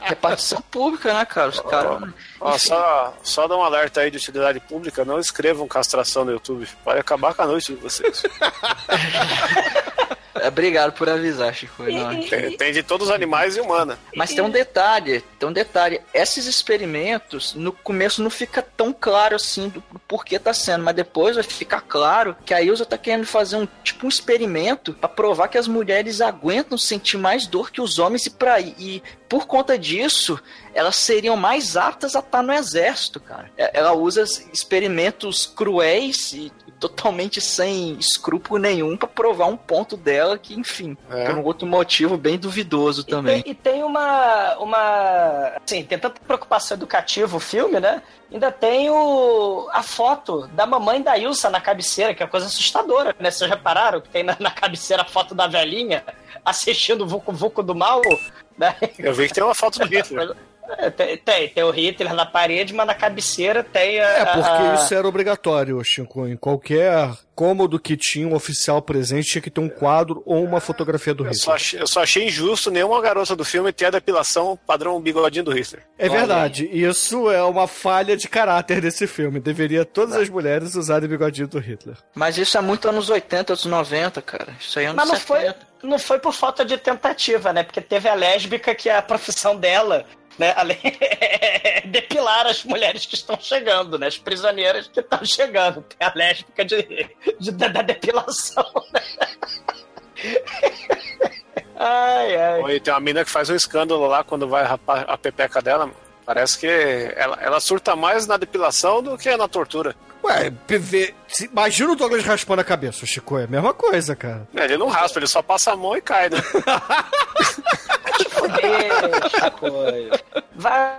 Repartição pública, né, cara? Os caras. Ó, só, só dá um alerta aí de utilidade pública, não escrevam castração no YouTube. Vai acabar com a noite de vocês. É, obrigado por avisar, Chico. Não, tem, tem de todos os animais e humana. Mas tem um detalhe, tem um detalhe. Esses experimentos, no começo não fica tão claro assim do porquê tá sendo, mas depois vai ficar claro que a Ilza tá querendo fazer um tipo um experimento pra provar que as mulheres aguentam sentir mais dor que os homens e para e por conta disso, elas seriam mais aptas a estar no exército, cara. É- Ela usa experimentos cruéis e totalmente sem escrúpulo nenhum pra provar um ponto dela que, enfim, É. por um outro motivo bem duvidoso também. E tem, e tem uma, uma. Assim, tem tanta preocupação educativa o filme, né? Ainda tem o, a foto da mamãe da Ilsa na cabeceira, que é uma coisa assustadora, né? Vocês repararam que tem na, na cabeceira a foto da velhinha assistindo o Vucu Vucu do Mal? Né? Eu vi que tem uma foto do Hitler. É, tem, tem, tem o Hitler na parede, mas na cabeceira tem a. É, porque a- isso era obrigatório, Chico. Em qualquer cômodo que tinha um oficial presente, tinha que ter um quadro ou uma fotografia do Eu só, Hitler. achei, eu só achei injusto nenhuma garota do filme ter a depilação padrão bigodinho do Hitler. É verdade, isso é uma falha de caráter desse filme. Deveria todas as mulheres usarem bigodinho do Hitler. Mas isso é muito anos 80, anos 90, cara. Isso aí é anos Mas não foi, 70. não foi por falta de tentativa, né? Porque teve a lésbica que é a profissão dela, né? Além é depilar as mulheres que estão chegando, né? As prisioneiras que estão chegando. Tem a lésbica de, de- da, da depilação, né? Ai, ai. E tem uma mina que faz um escândalo lá quando vai rapar a pepeca dela. Parece que ela, ela surta mais na depilação do que na tortura. Ué, PV. Imagina o Douglas raspando a cabeça, Chico. É a mesma coisa, cara. Ele não raspa, ele só passa a mão e cai, né? Deixa, coisa. Vai,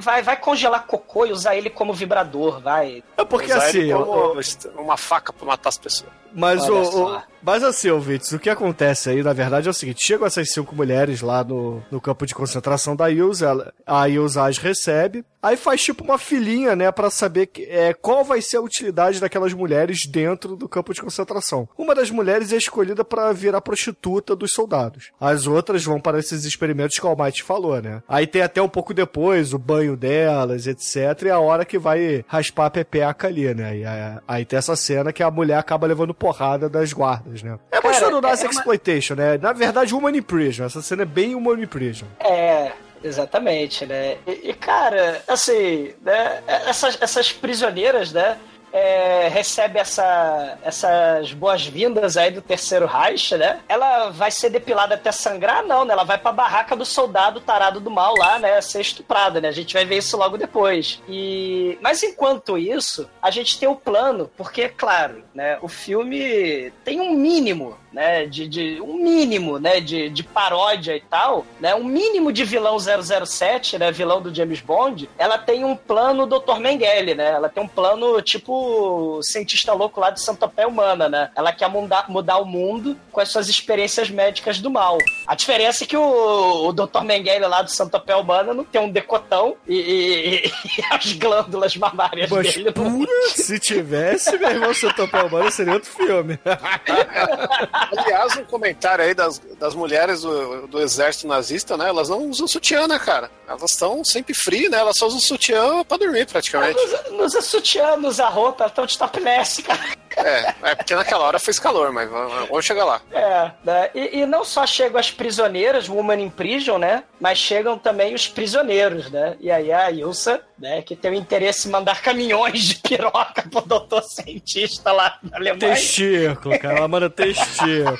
vai, vai congelar cocô e usar ele como vibrador, vai. É porque Usar assim. como uma faca pra matar as pessoas. Mas Olha o, só. Mas assim, ouvintes, o que acontece aí, na verdade, é o seguinte: chegam essas cinco mulheres lá no, no campo de concentração da Ilza, ela, a Ilza as recebe, aí faz tipo uma filinha, né, pra saber que, é, qual vai ser a utilidade daquelas mulheres dentro do campo de concentração. Uma das mulheres é escolhida pra virar prostituta dos soldados. As outras vão para esses experimentos que o Almighty falou, né? Aí tem até um pouco depois o banho delas, etc. E a hora que vai raspar a pepeca ali, né? E aí, tem essa cena que a mulher acaba levando porrada das guardas, né? É mostrando o Nazi é uma- Exploitation, né? Na verdade, Human in Prison. Essa cena é bem Human in Prison. É, exatamente, né? E, e, cara, assim, né? Essas, essas prisioneiras, né? É, recebe essa, essas boas-vindas aí do terceiro Reich, né? Ela vai ser depilada até sangrar? Não, né? Ela vai pra barraca do soldado tarado do mal lá, né? Ser estuprada, né? A gente vai ver isso logo depois. E... Mas enquanto isso, a gente tem o plano, porque, claro, né? O filme tem um mínimo né, de, de um mínimo, né, de, de paródia e tal, né, um mínimo de vilão 007, né, vilão do James Bond, ela tem um plano Dr. Mengele, né, ela tem um plano tipo cientista louco lá de Santa Pé Humana, né, ela quer mudar, mudar o mundo com as suas experiências médicas do mal. A diferença é que o, o Dr. Mengele lá do Santa Pé Humana não tem um decotão e, e- e as glândulas mamárias Mas dele não pura, se tivesse, meu irmão, topar humano, seria outro filme. Aliás, um comentário aí das, das mulheres do, do exército nazista, né? Elas não usam sutiã, né, cara? Elas estão sempre free, né? Elas só usam sutiã pra dormir, praticamente. Não usa sutiã, não usa roupa, estão de topless, cara. É, é porque naquela hora fez calor, mas vamos vamos chegar lá. É, né? E, e não só chegam as prisioneiras, Woman in Prison, né? Mas chegam também os prisioneiros, né? E aí a Ilsa, né, que tem o interesse em mandar caminhões de piroca pro doutor cientista lá na Alemanha, Testículo, cara. Ela manda testículo.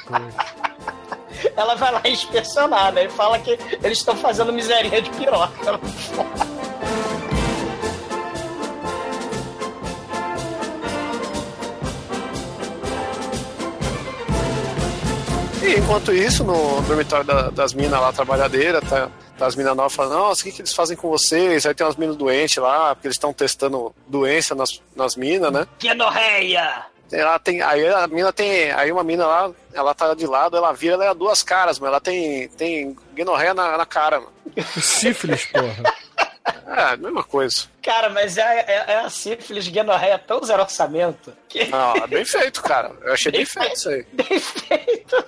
ela vai lá inspecionar, né? E fala que eles estão fazendo miséria de piroca. E enquanto isso, no dormitório da- das minas lá, trabalhadeiras, tá, tá as minas novas falando, nossa, o que, que eles fazem com vocês? Aí tem umas minas doentes lá, porque eles estão testando doença nas, nas minas, né? Guenorreia! Tem lá, tem, aí a mina tem. Aí uma mina lá, ela tá de lado, ela vira, ela é duas caras, mas ela tem, tem guenorreia na, na cara, mano. Sífilis, porra. É, mesma coisa. Cara, mas é, é, é a sífilis guenorreia tão zero orçamento que Não, é bem feito, cara. Eu achei bem feito isso aí. bem feito.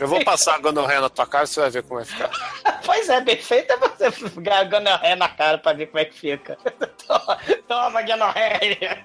Eu vou passar a gonorreia na tua cara e você vai ver como vai ficar. Pois é, bem feito é você ganhar gonorreia na cara pra ver como é que fica. Toma, toma gonorreia.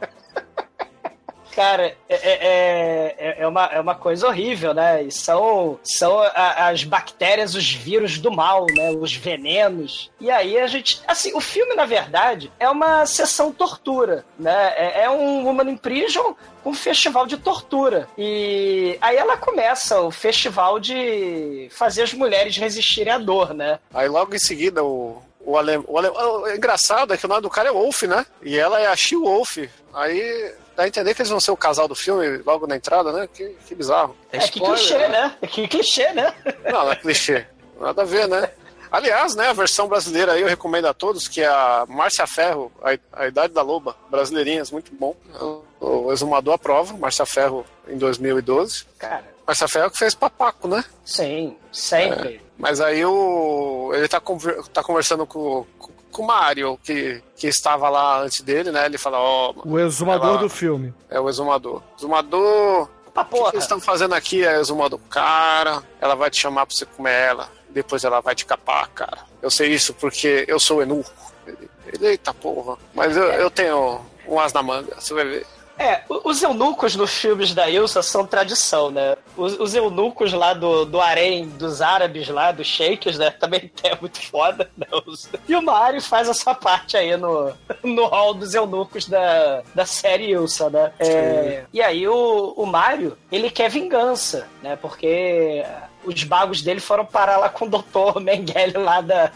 Cara, é, é, é, é, uma, é uma coisa horrível, né? E são, são a- as bactérias, os vírus do mal, né? Os venenos. E aí a gente. Assim, o filme, na verdade, é uma sessão tortura, né? É, é um Woman in Prison um festival de tortura. E aí ela começa o festival de fazer as mulheres resistirem à dor, né? Aí logo em seguida o. O, ale... o, ale... o engraçado é que o nome do cara é Wolf, né? E ela é a She-Wolf. Aí dá a entender que eles vão ser o casal do filme logo na entrada, né? Que, que bizarro. É, que clichê, né? Que clichê, né? Não, não é clichê. Nada a ver, né? Aliás, né, a versão brasileira aí eu recomendo a todos, que é a Márcia Ferro, a, a Idade da Loba, brasileirinhas, muito bom. O Exumador aprova, Márcia Ferro em 2012. Cara, Márcia Ferro que fez Papaco, né? sim, sempre. Mas aí o ele tá, conver- tá conversando com, com, com o Mário, que, que estava lá antes dele, né? Ele fala, ó, O exumador Ela- do filme. é o exumador. Exumador, o que, eles estão fazendo aqui? É exumador. Cara, ela vai te chamar pra você comer ela. Depois ela vai te capar, cara. Eu sei isso porque eu sou eunuco. Ele, ele, eita porra. Mas eu, eu tenho um as na manga, você vai ver. É, os eunucos nos filmes da Ilsa são tradição, né? Os, os eunucos lá do, do harém, dos árabes lá, dos sheiks, né? Também é muito foda, né? E o Mario faz a sua parte aí no, no hall dos eunucos da, da série Ilsa, né? É, e aí o, o Mario, ele quer vingança, né? Porque os bagos dele foram parar lá com o Dr. Mengele lá da,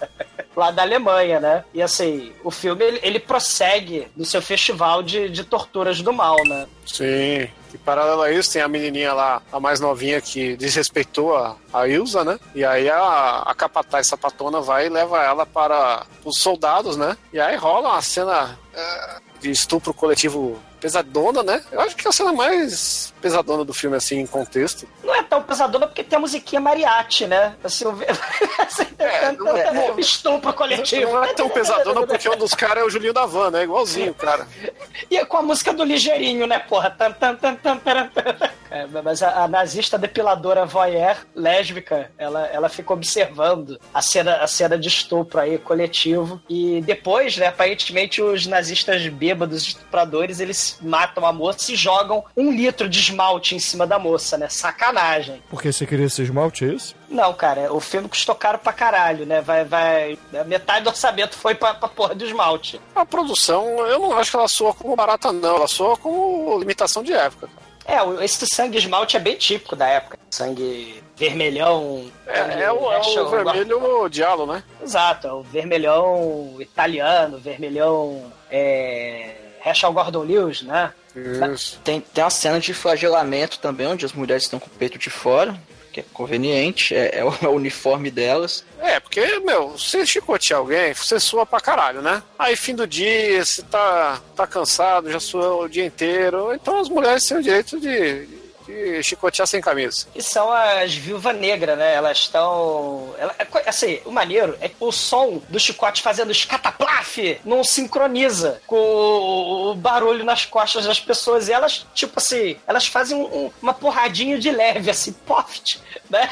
lá da Alemanha, né? E assim, o filme ele, ele prossegue no seu festival de, de torturas do mal, né? Sim. E paralelo a isso, tem a menininha lá, a mais novinha, que desrespeitou a, a Ilza, né? E aí a, a capataz sapatona vai e leva ela para os soldados, né? E aí rola uma cena é, de estupro coletivo pesadona, né? Eu acho que é a cena mais pesadona do filme, assim, em contexto. Não é tão pesadona porque tem a musiquinha mariachi, né? Assim, o... É, não é, não- Estupro coletivo. Não é tão pesadona porque um dos caras é o Julinho da Van, né? Igualzinho, cara. E com a música do ligeirinho, né, porra? Tam, tam, tam, taram, taram. É, mas a, a nazista depiladora voyeur lésbica, ela, ela fica observando a cena, a cena de estupro aí, coletivo. E depois, né, aparentemente os nazistas bêbados, estupradores, eles matam a moça e jogam um litro de esmalte em cima da moça, né? Sacanagem. Porque você queria esse esmalte, é isso? Não, cara, o filme custou caro pra caralho, né? Vai, vai. Metade do orçamento foi pra, pra porra do esmalte. A produção, eu não acho que ela soa como barata, não. Ela soa como limitação de época. cara. É, o- esse sangue esmalte é bem típico da época. Sangue vermelhão. sangue É, é o, é o vermelho dialo, né? Exato, é o vermelhão italiano, vermelhão. É. Herschel Gordon Lewis, né? Isso. Tem, tem uma cena de flagelamento também, onde as mulheres estão com o peito de fora, que é conveniente, é, é o, é o uniforme delas. É, porque, meu, você chicotear alguém, você sua pra caralho, né? Aí, fim do dia, você tá, tá cansado, já suou o dia inteiro. Então as mulheres têm o direito de, de chicotear sem camisa. E são as viúvas negras, né? Elas estão. Ela, é assim, o maneiro é que o som do chicote fazendo escataplaf não sincroniza com o, barulho nas costas das pessoas. E elas, tipo assim, elas fazem um- uma porradinha de leve, assim, poft, né?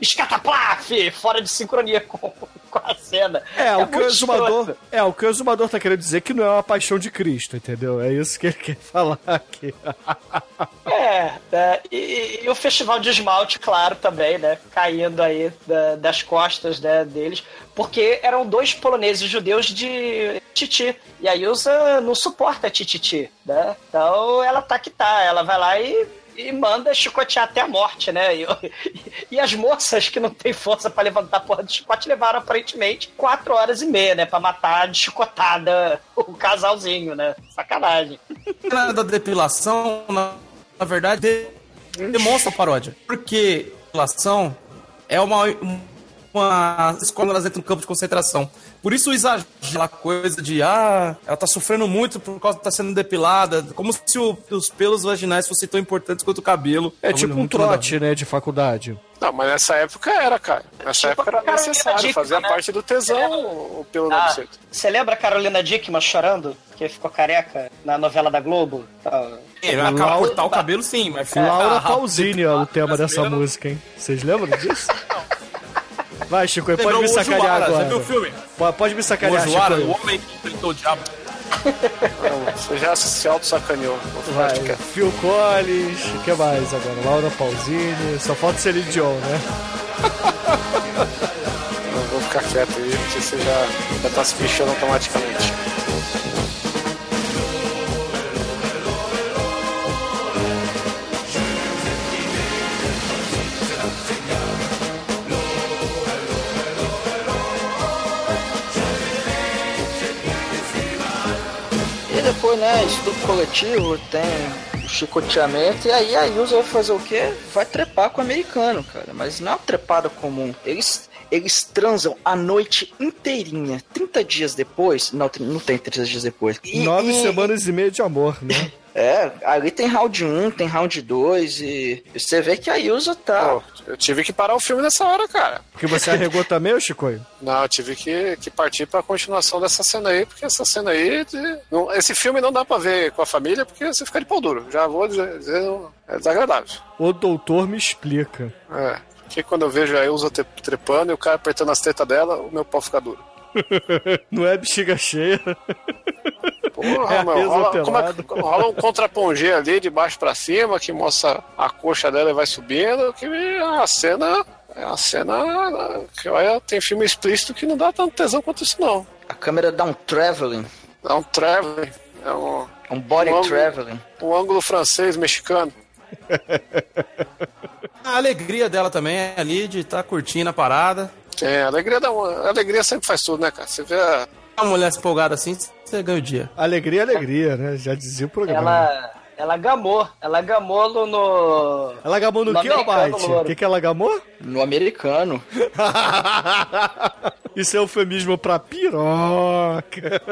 Escataplaf, fora de sincronia com, com a cena. É, o que o exumador. É, o que o exumador tá querendo dizer que não é uma paixão de Cristo, entendeu? É isso que ele quer falar aqui. É, né? e, e o festival de esmalte, claro, também, né? Caindo aí da- das costas né, deles, porque eram dois poloneses judeus de Titi. E a Ilsa não suporta Tititi, né? Então ela tá que tá, ela vai lá e, e manda chicotear até a morte, né? E, e as moças que não têm força pra levantar a porra do chicote levaram aparentemente quatro horas e meia, né? Pra matar de chicotada o casalzinho, né? Sacanagem. cena da depilação, na, na verdade, de- demonstra paródia. Porque depilação é uma, uma. Quando elas entram no campo de concentração. Por isso o exagero, aquela coisa de, ah, ela tá sofrendo muito por causa de estar sendo depilada. Como se o- os pelos vaginais fossem tão importantes quanto o cabelo. É tipo um trote, né, de faculdade. Não, mas nessa época era, cara. Nessa Tipo época era Carolina necessário, Dickman, fazia né? parte do tesão o pelo Ah, buceta. você lembra a Carolina Dickman chorando? Que ficou careca na novela da Globo? Tá. É, acabar cortar o cabelo sim, mas Laura. Pausini é o tema dessa música, hein? Vocês lembram disso? Vai, Chico, pode me o sacanear Ojuara, agora. Já viu o filme? Pode, me O sacanear, Ojuara, o Chico. homem que enfrentou o diabo. Não, Você já se auto-sacaneou. Vai. Phil Collins, o que mais agora? Laura Pausini, só falta Celine Dion, né? Não, vou ficar quieto aí, porque você já, já tá se pichando automaticamente. Né, estupro coletivo, tem chicoteamento, e aí a Ilza vai fazer o quê? Vai trepar com o americano, cara. Mas não é uma trepada comum. Eles, eles transam a noite inteirinha. 30 dias depois. Não, não tem 30 dias depois. E- Nove e- semanas e meia de amor, né? É, ali tem round 1, tem round 2, e você vê que a Ilza tá. Pô, eu tive que parar o filme nessa hora, cara. Porque você arregou também, ô Chico? Não, eu tive que, que partir pra continuação dessa cena aí, porque essa cena aí. de- não- esse filme não dá pra ver com a família, porque você fica de pau duro. Já vou dizer, é desagradável. O doutor me explica. É. Porque quando eu vejo a Ilza te- trepando e o cara apertando as tetas dela, o meu pau fica duro. Não é bexiga cheia. Porra, É meu, rola, como é rola um contrapongê ali de baixo pra cima que mostra a coxa dela e vai subindo. Que é a cena. É uma cena. Que olha, tem filme explícito que não dá tanto tesão quanto isso, não. A câmera dá um traveling, É um traveling. É um, um body Um ângulo- traveling. um ângulo francês, mexicano. A alegria dela também é ali de estar curtindo a parada. É, a alegria, dá uma, a alegria sempre faz tudo, né, cara? Você vê a, Uma mulher empolgada assim, você ganha o dia. Alegria, alegria, né? Já dizia o programa. Ela, ela gamou. Ela gamou no-. Ela gamou no, No que, Bite? O que, que ela gamou? No americano. Isso é eufemismo pra piroca.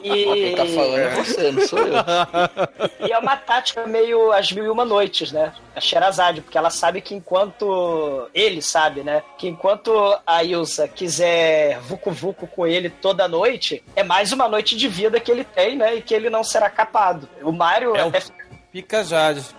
E... Quem tá falando é você, não sou eu. E é uma tática meio as mil e uma noites, né? A Sherazade, porque ela sabe que enquanto. Ele sabe, né? Que enquanto a Ilsa quiser vucu vucu com ele toda noite, é mais uma noite de vida que ele tem, né? E que ele não será capado. O Mario É o é Pica.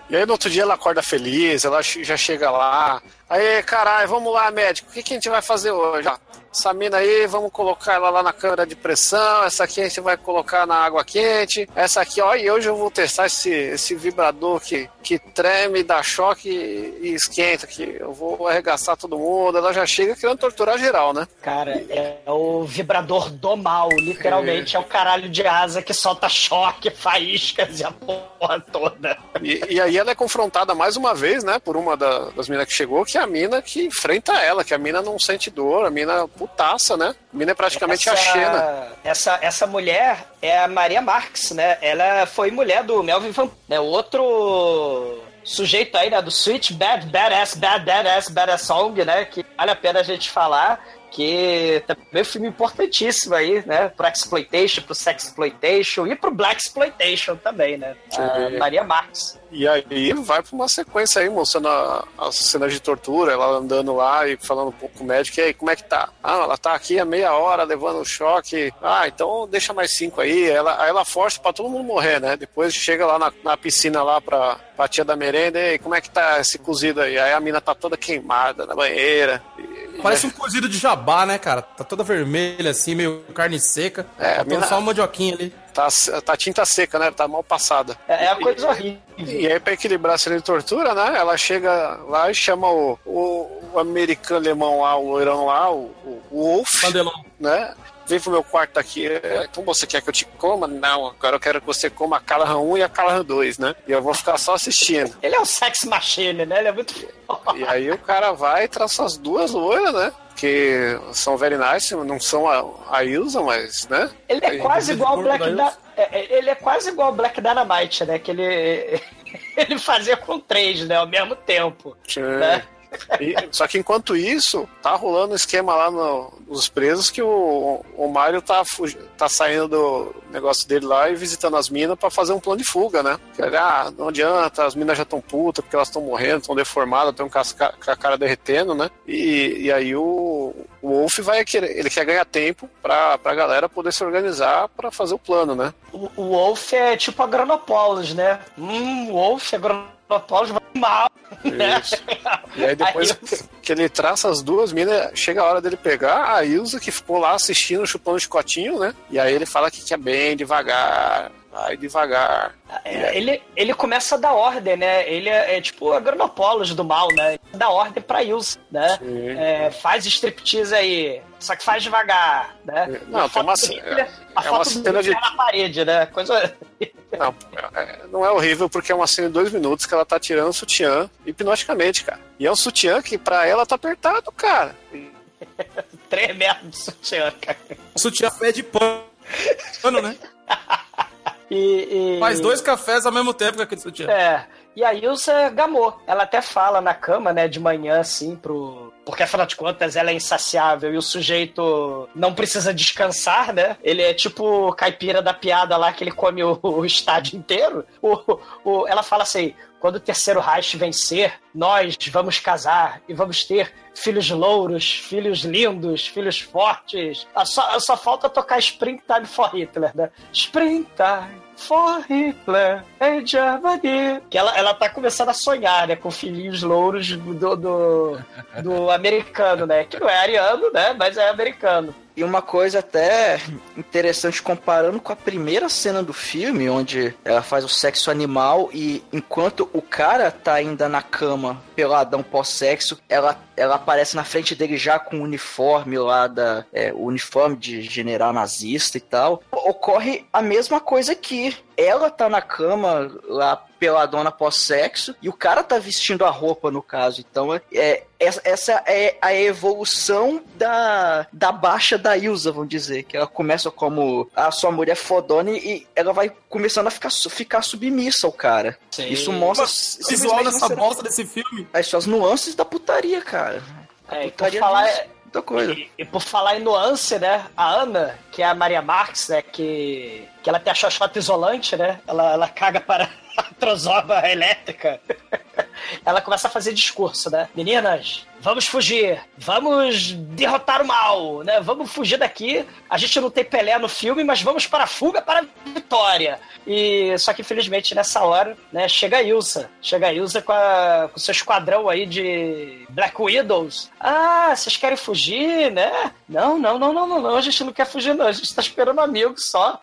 E aí no outro dia ela acorda feliz, ela já chega lá. Aí, caralho, vamos lá, médico, o que, que a gente vai fazer hoje? Ah, essa mina aí, vamos colocar ela lá na câmera de pressão. Essa aqui a gente vai colocar na água quente. Essa aqui, ó, e hoje eu vou testar esse, esse vibrador que, que treme, dá choque e esquenta. Que eu vou arregaçar todo mundo. Ela já chega querendo torturar geral, né? Cara, é o vibrador do mal, literalmente. É, o caralho de asa que solta choque, faíscas e a porra toda. E, e aí ela é confrontada mais uma vez, né, por uma da- das minas que chegou, que é a mina que enfrenta ela, que a mina não sente dor, a mina putaça, né? A mina é praticamente a Xena. Essa, essa mulher é a Maria Marx, né? Ela foi mulher do Melvin Van... Né? O outro sujeito aí, né? Do Sweet Bad Badass Bad Badass Badass Song, né? Que vale a pena a gente falar. Que também é um filme importantíssimo aí, né? Pro Exploitation, pro Sexploitation e pro Black Exploitation também, né? A Sim. Maria Marx. E aí vai pra uma sequência aí, mostrando as cenas de tortura, ela andando lá e falando um pouco com o médico, e aí, como é que tá? Ah, ela tá aqui há meia hora levando um choque. Ah, então deixa mais cinco aí. Ela, aí ela força pra todo mundo morrer, né? Depois chega lá na, na piscina lá pra, pra tia da merenda, e aí, como é que tá esse cozido aí? Aí a mina tá toda queimada na banheira. E- Parece um cozido de jabá, né, cara? Tá toda vermelha, assim, meio carne seca. É, tá a mina- só uma mandioquinha ali. Tá, tá tinta seca, né? Tá mal passada. É, é uma coisa horrível. E aí, pra equilibrar a cena de tortura, né? Ela chega lá e chama o, o, o americano alemão lá, o loirão lá, o, o Wolf, Pandelão. né? Vem pro meu quarto aqui. É, Então você quer que eu te coma? Não, agora eu quero que você coma a Callahan 1 e a Callahan 2, né? E eu vou ficar só assistindo. Ele é um sex machine, né? Ele é muito. E aí o cara vai e traz essas duas loiras, né? Que são very nice, não são a, a Ilsa, mas, né? Ele é quase igual ao Black da é, é, Ele é quase igual ao Black Dynamite, né? Que ele. Ele fazia com três, né? Ao mesmo tempo. Né? E- só que enquanto isso, tá rolando um esquema lá no- nos presos que o, o Mario tá, tá saindo do negócio dele lá e visitando as minas pra fazer um plano de fuga, né? Que, ah, não adianta, as minas já estão putas porque elas estão morrendo, estão deformadas, estão com, a cara derretendo, né? E, e aí o, o Wolf vai querer, ele quer ganhar tempo pra, pra galera poder se organizar pra fazer o plano, né? O, o Wolf é tipo a Granopolis, né? Hum, o Wolf, a Granopolis vai mal. né? E aí depois que ele traça as duas minas, chega a hora dele pegar a Ilza, que ficou lá assistindo, chupando o chicotinho, né? E aí ele fala que quer bem devagar, vai devagar. É, ele, ele começa a dar ordem, né? Ele é, é tipo a Granopolis do mal, né? Dá ordem pra Ilse, né? É, faz striptease aí, só que faz devagar, né? Não, tem foto uma Hitler- a é uma foto cena de- Hitler na parede, né? Coisa... Não, é- não é horrível porque é uma cena de dois minutos que ela tá tirando o sutiã hipnoticamente, cara. E é um sutiã que pra ela tá apertado, cara. Três metros de sutiã, cara. O sutiã fede pano, né? E, e- Faz dois cafés ao mesmo tempo com aquele sutiã. É. E a Ilsa gamou. Ela até fala na cama, né, de manhã, assim, pro. Porque afinal de contas ela é insaciável e o sujeito não precisa descansar, né? Ele é tipo caipira da piada lá que ele come o, o estádio inteiro. O, o- ela fala assim: quando o terceiro Reich vencer, nós vamos casar e vamos ter filhos louros, filhos lindos, filhos fortes. Ah, Só, só falta tocar Springtime for Hitler, né? Springtime for Hitler em Germany. Que ela, ela tá começando a sonhar, né? Com filhinhos louros do, do, do americano, né? Que não é ariano, né? Mas é americano. E uma coisa até interessante comparando com a primeira cena do filme, onde ela faz o sexo animal e enquanto o cara tá ainda na cama peladão pós-sexo, ela, ela aparece na frente dele já com o uniforme lá da é, o uniforme de general nazista e tal. Ocorre a mesma coisa aqui. Ela tá na cama lá peladona pós-sexo e o cara tá vestindo a roupa no caso. Então é, é essa, essa é a evolução da, da baixa da Ilza, vamos dizer. Que ela começa como a sua mulher fodona e ela vai começando a ficar, ficar submissa ao cara. Isso mostra. Mas, visual dessa bosta desse filme. As suas nuances da putaria, cara. A É, por putaria falar, disso. Outra coisa. E, e por falar em nuance, né? A Ana, que é a Maria Marx, né? Que, que ela tem a xoxota isolante, né? Ela, ela caga para trozoba elétrica. ela começa a fazer discurso, né? Meninas, vamos fugir, vamos derrotar o mal, né? Vamos fugir daqui. A gente não tem Pelé no filme, mas vamos para a fuga, para a vitória. E só que infelizmente nessa hora, né, chega a Ilsa. Chega a Ilsa com, a, com seu esquadrão aí de Black Widows. Ah, vocês querem fugir, né? Não, não, não, não, não. A gente não quer fugir, não. A gente tá esperando amigos só.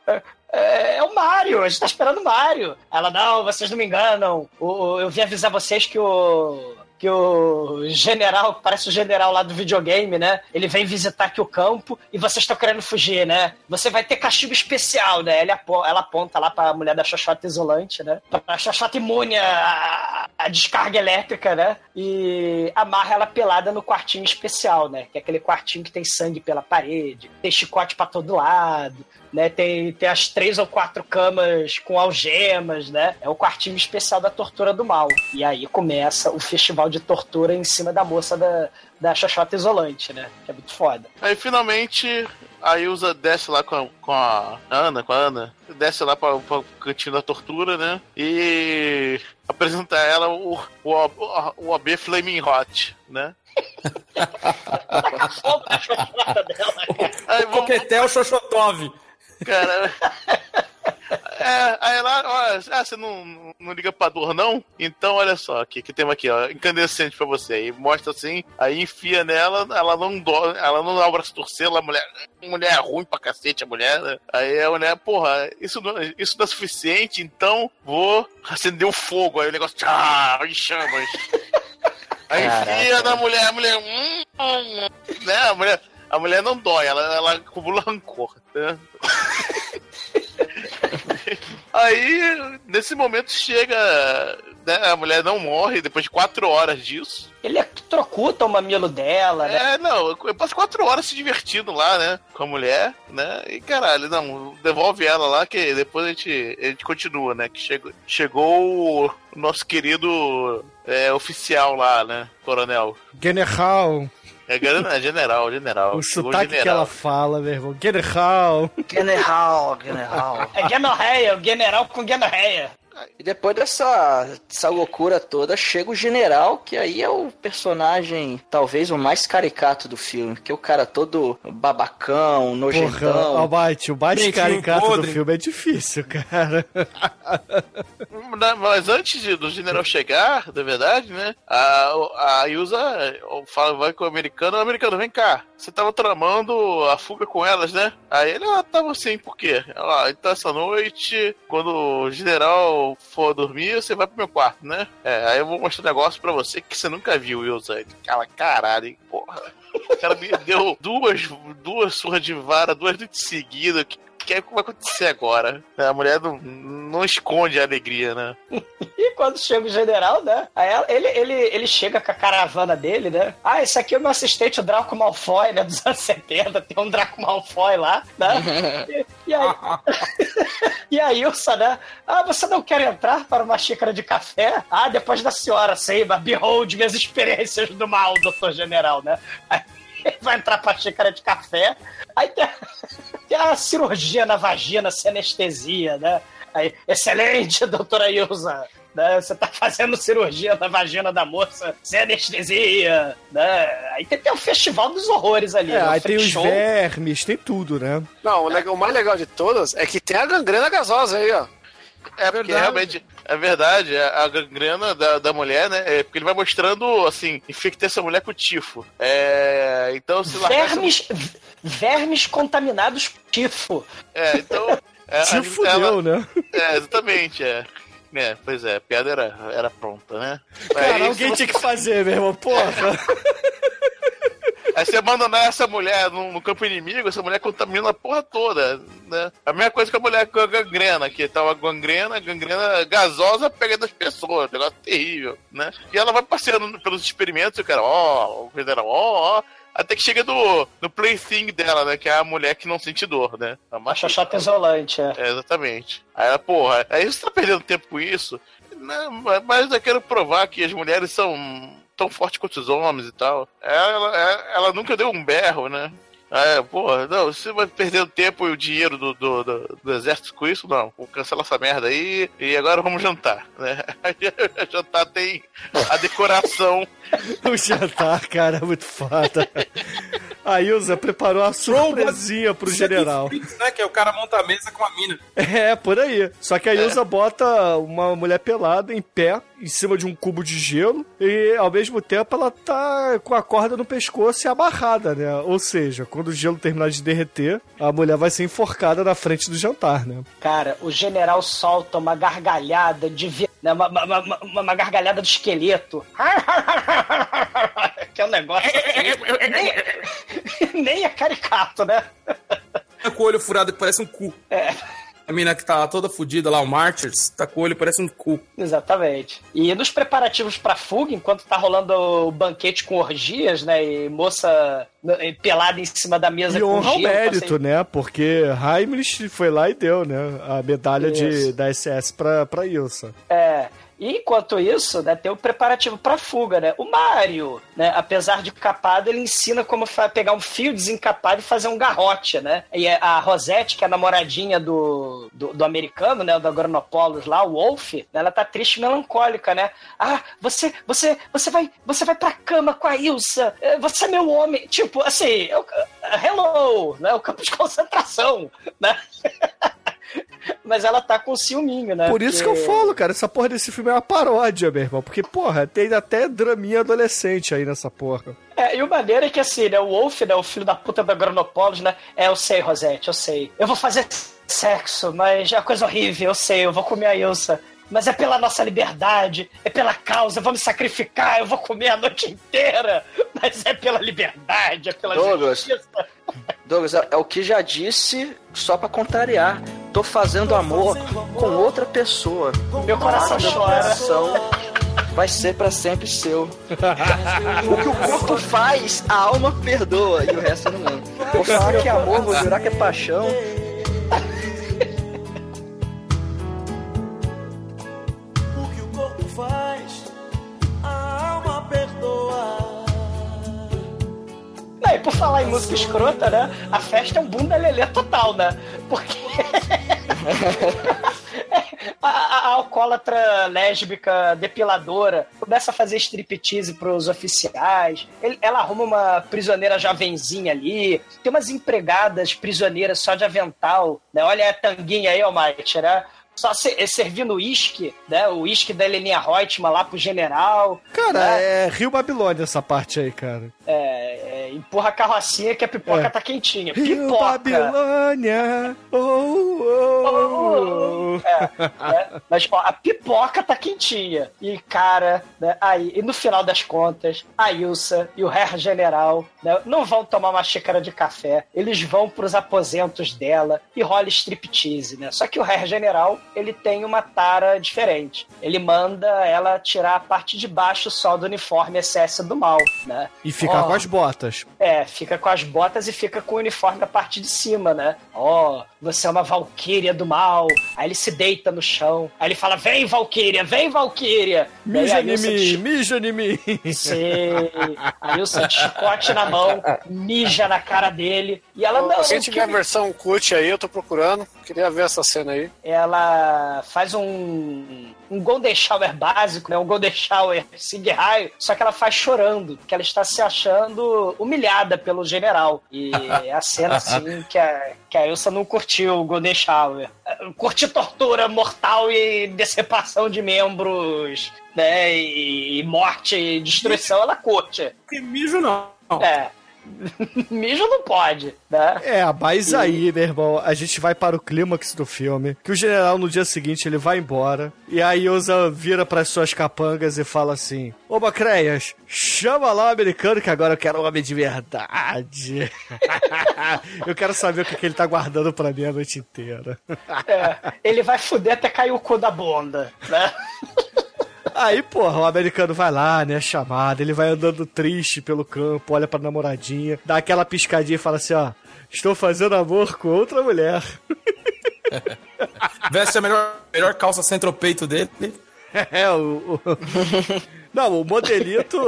É, é o Mario, a gente tá esperando o Mario. Ela, não, vocês não me enganam. Eu vim avisar vocês que o. Que o general, parece o general lá do videogame, né? Ele vem visitar aqui o campo e vocês estão querendo fugir, né? Você vai ter castigo especial, né? Ele apo- ela aponta lá pra mulher da xoxota isolante, né? Pra xoxota imune à, à descarga elétrica, né? E amarra ela pelada no quartinho especial, né? Que é aquele quartinho que tem sangue pela parede, tem chicote pra todo lado, né? Tem, tem as três ou quatro camas com algemas, né? É o quartinho especial da tortura do mal. E aí começa o festival de tortura em cima da moça da, da xoxota isolante, né? Que é muito foda. Aí finalmente a Ilza desce lá com a, com a Ana, com a Ana, desce lá para o cantinho da tortura, né? E apresenta a ela o, o, o, o AB Flaming Hot, né? Coquetel Xoxotov. cara. É, aí ela, olha, ah, você não, não liga pra dor, não? Então, olha só, aqui, que temos aqui, ó, incandescente pra você. Aí mostra assim, aí enfia nela, ela não dói, ela não dá o braço torcer, ela, mulher, mulher é ruim pra cacete, a mulher, né? Aí a mulher, porra, isso não, isso não é suficiente, então vou acender o fogo. Aí o negócio, tchau, em chamas. Aí enfia na mulher, a mulher, hum, hum, né? A mulher, a mulher não dói, ela, ela acumula rancor, né? Aí, nesse momento, chega. Né, a mulher não morre depois de quatro horas disso. Ele trocuta o mamilo dela, né? É, não, eu passo quatro horas se divertindo lá, né? Com a mulher, né? E caralho, não, devolve ela lá que depois a gente, a gente continua, né? Que chegou, chegou o nosso querido é, oficial lá, né? Coronel. General. É, é general, general. O sotaque que general. ela fala, meu irmão. General. General, general. É Genorreia, o general com Genorreia. E depois dessa, dessa loucura toda, chega o general, que aí é o personagem, talvez o mais caricato do filme. Que é o cara todo babacão, Porra, nojentão. Almighty, o mais Dentinho caricato do filme é difícil, cara. Mas antes de- do general chegar, na verdade, né? A, a Yusa fala, vai com o americano, o americano, vem cá. Você tava tramando a fuga com elas, né? Aí ele, ah, tava assim, por quê? Ela, ah, então essa noite, quando o general for dormir, você vai pro meu quarto, né? É, aí eu vou mostrar um negócio pra você que você nunca viu, Yusa. Ele, Cala, caralho, hein, porra. O cara me deu duas, duas surras de vara, duas noites seguidas. O que, que é que vai acontecer agora? A mulher não, não esconde a alegria, né? E quando chega o general, né? Aí ele, ele, ele chega com a caravana dele, né? Ah, esse aqui é o meu assistente, o Draco Malfoy, né? Dos anos 70. Tem um Draco Malfoy lá, né? E, e aí. E a Ilsa, né? Ah, você não quer entrar para uma xícara de café? Ah, depois da senhora, sei, behold minhas experiências do mal, doutor general, né? Aí vai entrar pra xícara de café. Aí tem, tem a cirurgia na vagina sem anestesia, né? Aí, excelente, doutora Ilza. Né? Você tá fazendo cirurgia na vagina da moça sem anestesia, né? Aí tem, tem o festival dos horrores ali. É, né? O aí tem freak os show. vermes, tem tudo, né? Não, o, legal- o mais legal de todas é que tem a gangrena gasosa aí, ó. É, porque Verdade. realmente é verdade, a a gangrena da, da mulher, né? É porque ele vai mostrando, assim, infectar essa mulher com tifo. É. Então, se largar. essa- Vermes, vermes contaminados por tifo. É, então. É, fudeu, ela- né? É, exatamente, é. É, pois é, a piada era, era pronta, né? Cara, aí, alguém tinha que fazer, meu irmão. Porra. Aí você abandonar essa mulher no, no campo inimigo, essa mulher contamina a porra toda, né? A mesma coisa que a mulher com a gangrena, que tava gangrena, gangrena gasosa pegando as pessoas, um negócio terrível, né? E ela vai passeando pelos experimentos e o cara, ó, o general, ó, ó, até que chega no, no plaything dela, né? Que é a mulher que não sente dor, né? A A macha xoxota isolante, é. é, exatamente. Aí ela, porra, aí você tá perdendo tempo com isso. Não, mas eu quero provar que as mulheres são tão forte quanto os homens e tal. Ela, ela, ela nunca deu um berro, né? É, porra, não, você vai perder o tempo e o dinheiro do, do, do, do exército com isso? Não, vou cancelar essa merda aí e agora vamos jantar, né? Jantar tem a decoração. o jantar, cara, é muito foda. A Ilza preparou a surpresinha pro general. Né, que é o cara monta a mesa com a mina. É, por aí. Só que a Ilza bota uma mulher pelada em pé, em cima de um cubo de gelo, e ao mesmo tempo ela tá com a corda no pescoço e amarrada, né? Ou seja, quando o gelo terminar de derreter, a mulher vai ser enforcada na frente do jantar, né? Cara, o general solta uma gargalhada de vi- né, uma, uma, uma- uma- gargalhada do esqueleto. que é um negócio assim, nem, nem é caricato, né? Tá com o olho furado que parece um cu. É. A mina que tá toda fodida lá, o Martyrs, tá com o olho parece um cu. Exatamente. E nos preparativos pra fuga, enquanto tá rolando o banquete com orgias, né? E moça pelada em cima da mesa E com honra ao gelo, mérito, assim. né? Porque Heimlich foi lá e deu, né? A medalha de, da SS pra, pra Ilsa. É. E enquanto isso, né, tem o preparativo pra fuga, né? O Mario, né, apesar de capado, ele ensina como pegar um fio desencapado e fazer um garrote, né? E a Rosette, que é a namoradinha do, do, do americano, né, do Agronopolis lá, o Wolf, né, ela tá triste e melancólica, né? Ah, você, você, você vai, você vai pra cama com a Ilsa, eh, você é meu homem. Tipo, assim, eu, hello, né? O campo de concentração, né? Mas ela tá com ciúminho, né? Por isso que eu Porque- falo, cara, essa porra desse filme é uma paródia, meu irmão. Porque, porra, tem até draminha adolescente aí nessa porra. É, e o maneiro é que assim, né, o Wolf, né, o filho da puta da Agronopolis, né, é, eu sei, Rosette, eu sei. Eu vou fazer sexo, mas é uma coisa horrível, eu sei, eu vou comer a Ilsa. Mas é pela nossa liberdade, é pela causa, eu vou me sacrificar, eu vou comer a noite inteira. Mas é pela liberdade, é pela Douglas. justiça. Douglas, é, é o que já disse, só pra contrariar. Tô fazendo amor com outra pessoa. Meu coração chora. coração vai ser pra sempre seu. o que o corpo faz, a alma perdoa e o resto não lembro. Vou falar que é amor, vou jurar que é paixão. O que o corpo faz, a alma perdoa. E por falar em música escrota, né? A festa é um bunda lelê total, né? Porque. a, a- a alcoólatra lésbica depiladora começa a fazer striptease pros oficiais. Ele- ela arruma uma prisioneira jovenzinha ali. Tem umas empregadas prisioneiras só de avental, né? Olha a tanguinha aí, Almighty, né? Só se- servindo uísque, né? O uísque da Heleninha Reutemann lá pro general. Cara, né? é Rio Babilônia essa parte aí, cara. É, é, empurra a carrocinha que a pipoca É. tá quentinha. Rio Pipoca! Babilônia, oh, oh, oh. É, né? Mas ó, a pipoca tá quentinha. E, cara, né, aí, e no final das contas, a Ilsa e o Herr General né, não vão tomar uma xícara de café. Eles vão pros aposentos dela e rola striptease, né? Só que o Herr General, ele tem uma tara diferente. Ele manda ela tirar a parte de baixo só do uniforme SS do mal, né? E ficar com as botas. é, fica com as botas e fica com o uniforme na parte de cima, né? Ó, você é uma valquíria do mal. Aí ele se deita no chão. Aí ele fala: Vem, valquíria, vem, valquíria. Mija em mim, mija em mim. Sei. A Ilsa de chicote na mão, mija na cara dele. E ela não. Se o tiver a versão cut aí, eu tô procurando. Queria ver essa cena aí. ela faz um, um Golden Shower básico, né? Um Golden Shower Sig Raio, só que ela faz chorando, porque ela está se achando humilhada pelo general. E é a cena, assim, que a, que a Elsa não curtiu o Golden Shower. Curtiu tortura mortal e decepção de membros, né? E, e morte e destruição, ela curte. Que mijo não. É. Mijo não pode, né? É, mas aí, meu irmão, a gente vai para o clímax do filme, que o general no dia seguinte ele vai embora, e a Ilsa vira para as suas capangas e fala assim: Ô Macreias, chama lá o americano que agora eu quero um homem de verdade. eu quero saber o que, que ele tá guardando pra mim a noite inteira. É, ele vai fuder até cair o cu da bunda, né? Aí, porra, o americano vai lá, né, chamada, ele vai andando triste pelo campo, olha pra namoradinha, dá aquela piscadinha e fala assim, ó, estou fazendo amor com outra mulher. Veste a melhor, melhor calça centropeito dele. É, o... o- Não, o modelito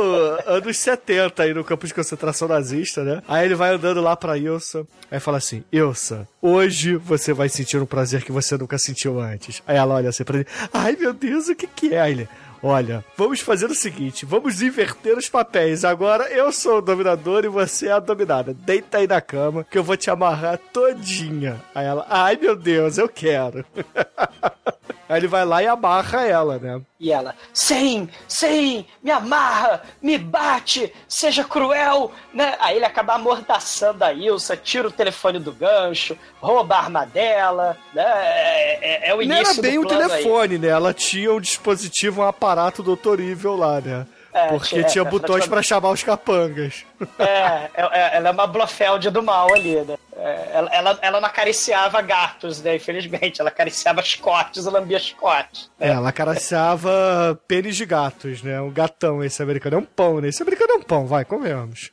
anos 70 aí no campo de concentração nazista, né? Aí ele vai andando lá pra Ilsa, aí fala assim, Ilsa, hoje você vai sentir um prazer que você nunca sentiu antes. Aí ela olha assim pra ele, ai meu Deus, o que que é? Aí ele, Olha, vamos fazer o seguinte: vamos inverter os papéis. Agora eu sou o dominador e você é a dominada. Deita aí na cama que eu vou te amarrar todinha. Aí ela, ai meu Deus, eu quero. aí ele vai lá e amarra ela, né? E ela, sim, sim, me amarra, me bate, seja cruel, né? Aí ele acaba amordaçando a Ilsa, tira o telefone do gancho, rouba a arma dela, né? É, é- é o Não início era bem do o plano aí. telefone, né? Ela tinha um dispositivo, um aparato doutorível lá, né? É, Porque tinha- tinha é, botões pra chamar os capangas. É, é- é- ela é uma Blofeld do mal ali, né? É, ela, ela, ela não acariciava gatos, né? Infelizmente, ela acariciava chicotes e lambia chicotes. É, ela acariciava pênis de gatos, né? Um gatão esse americano. É um pão, né? Esse americano é um pão, vai, comemos.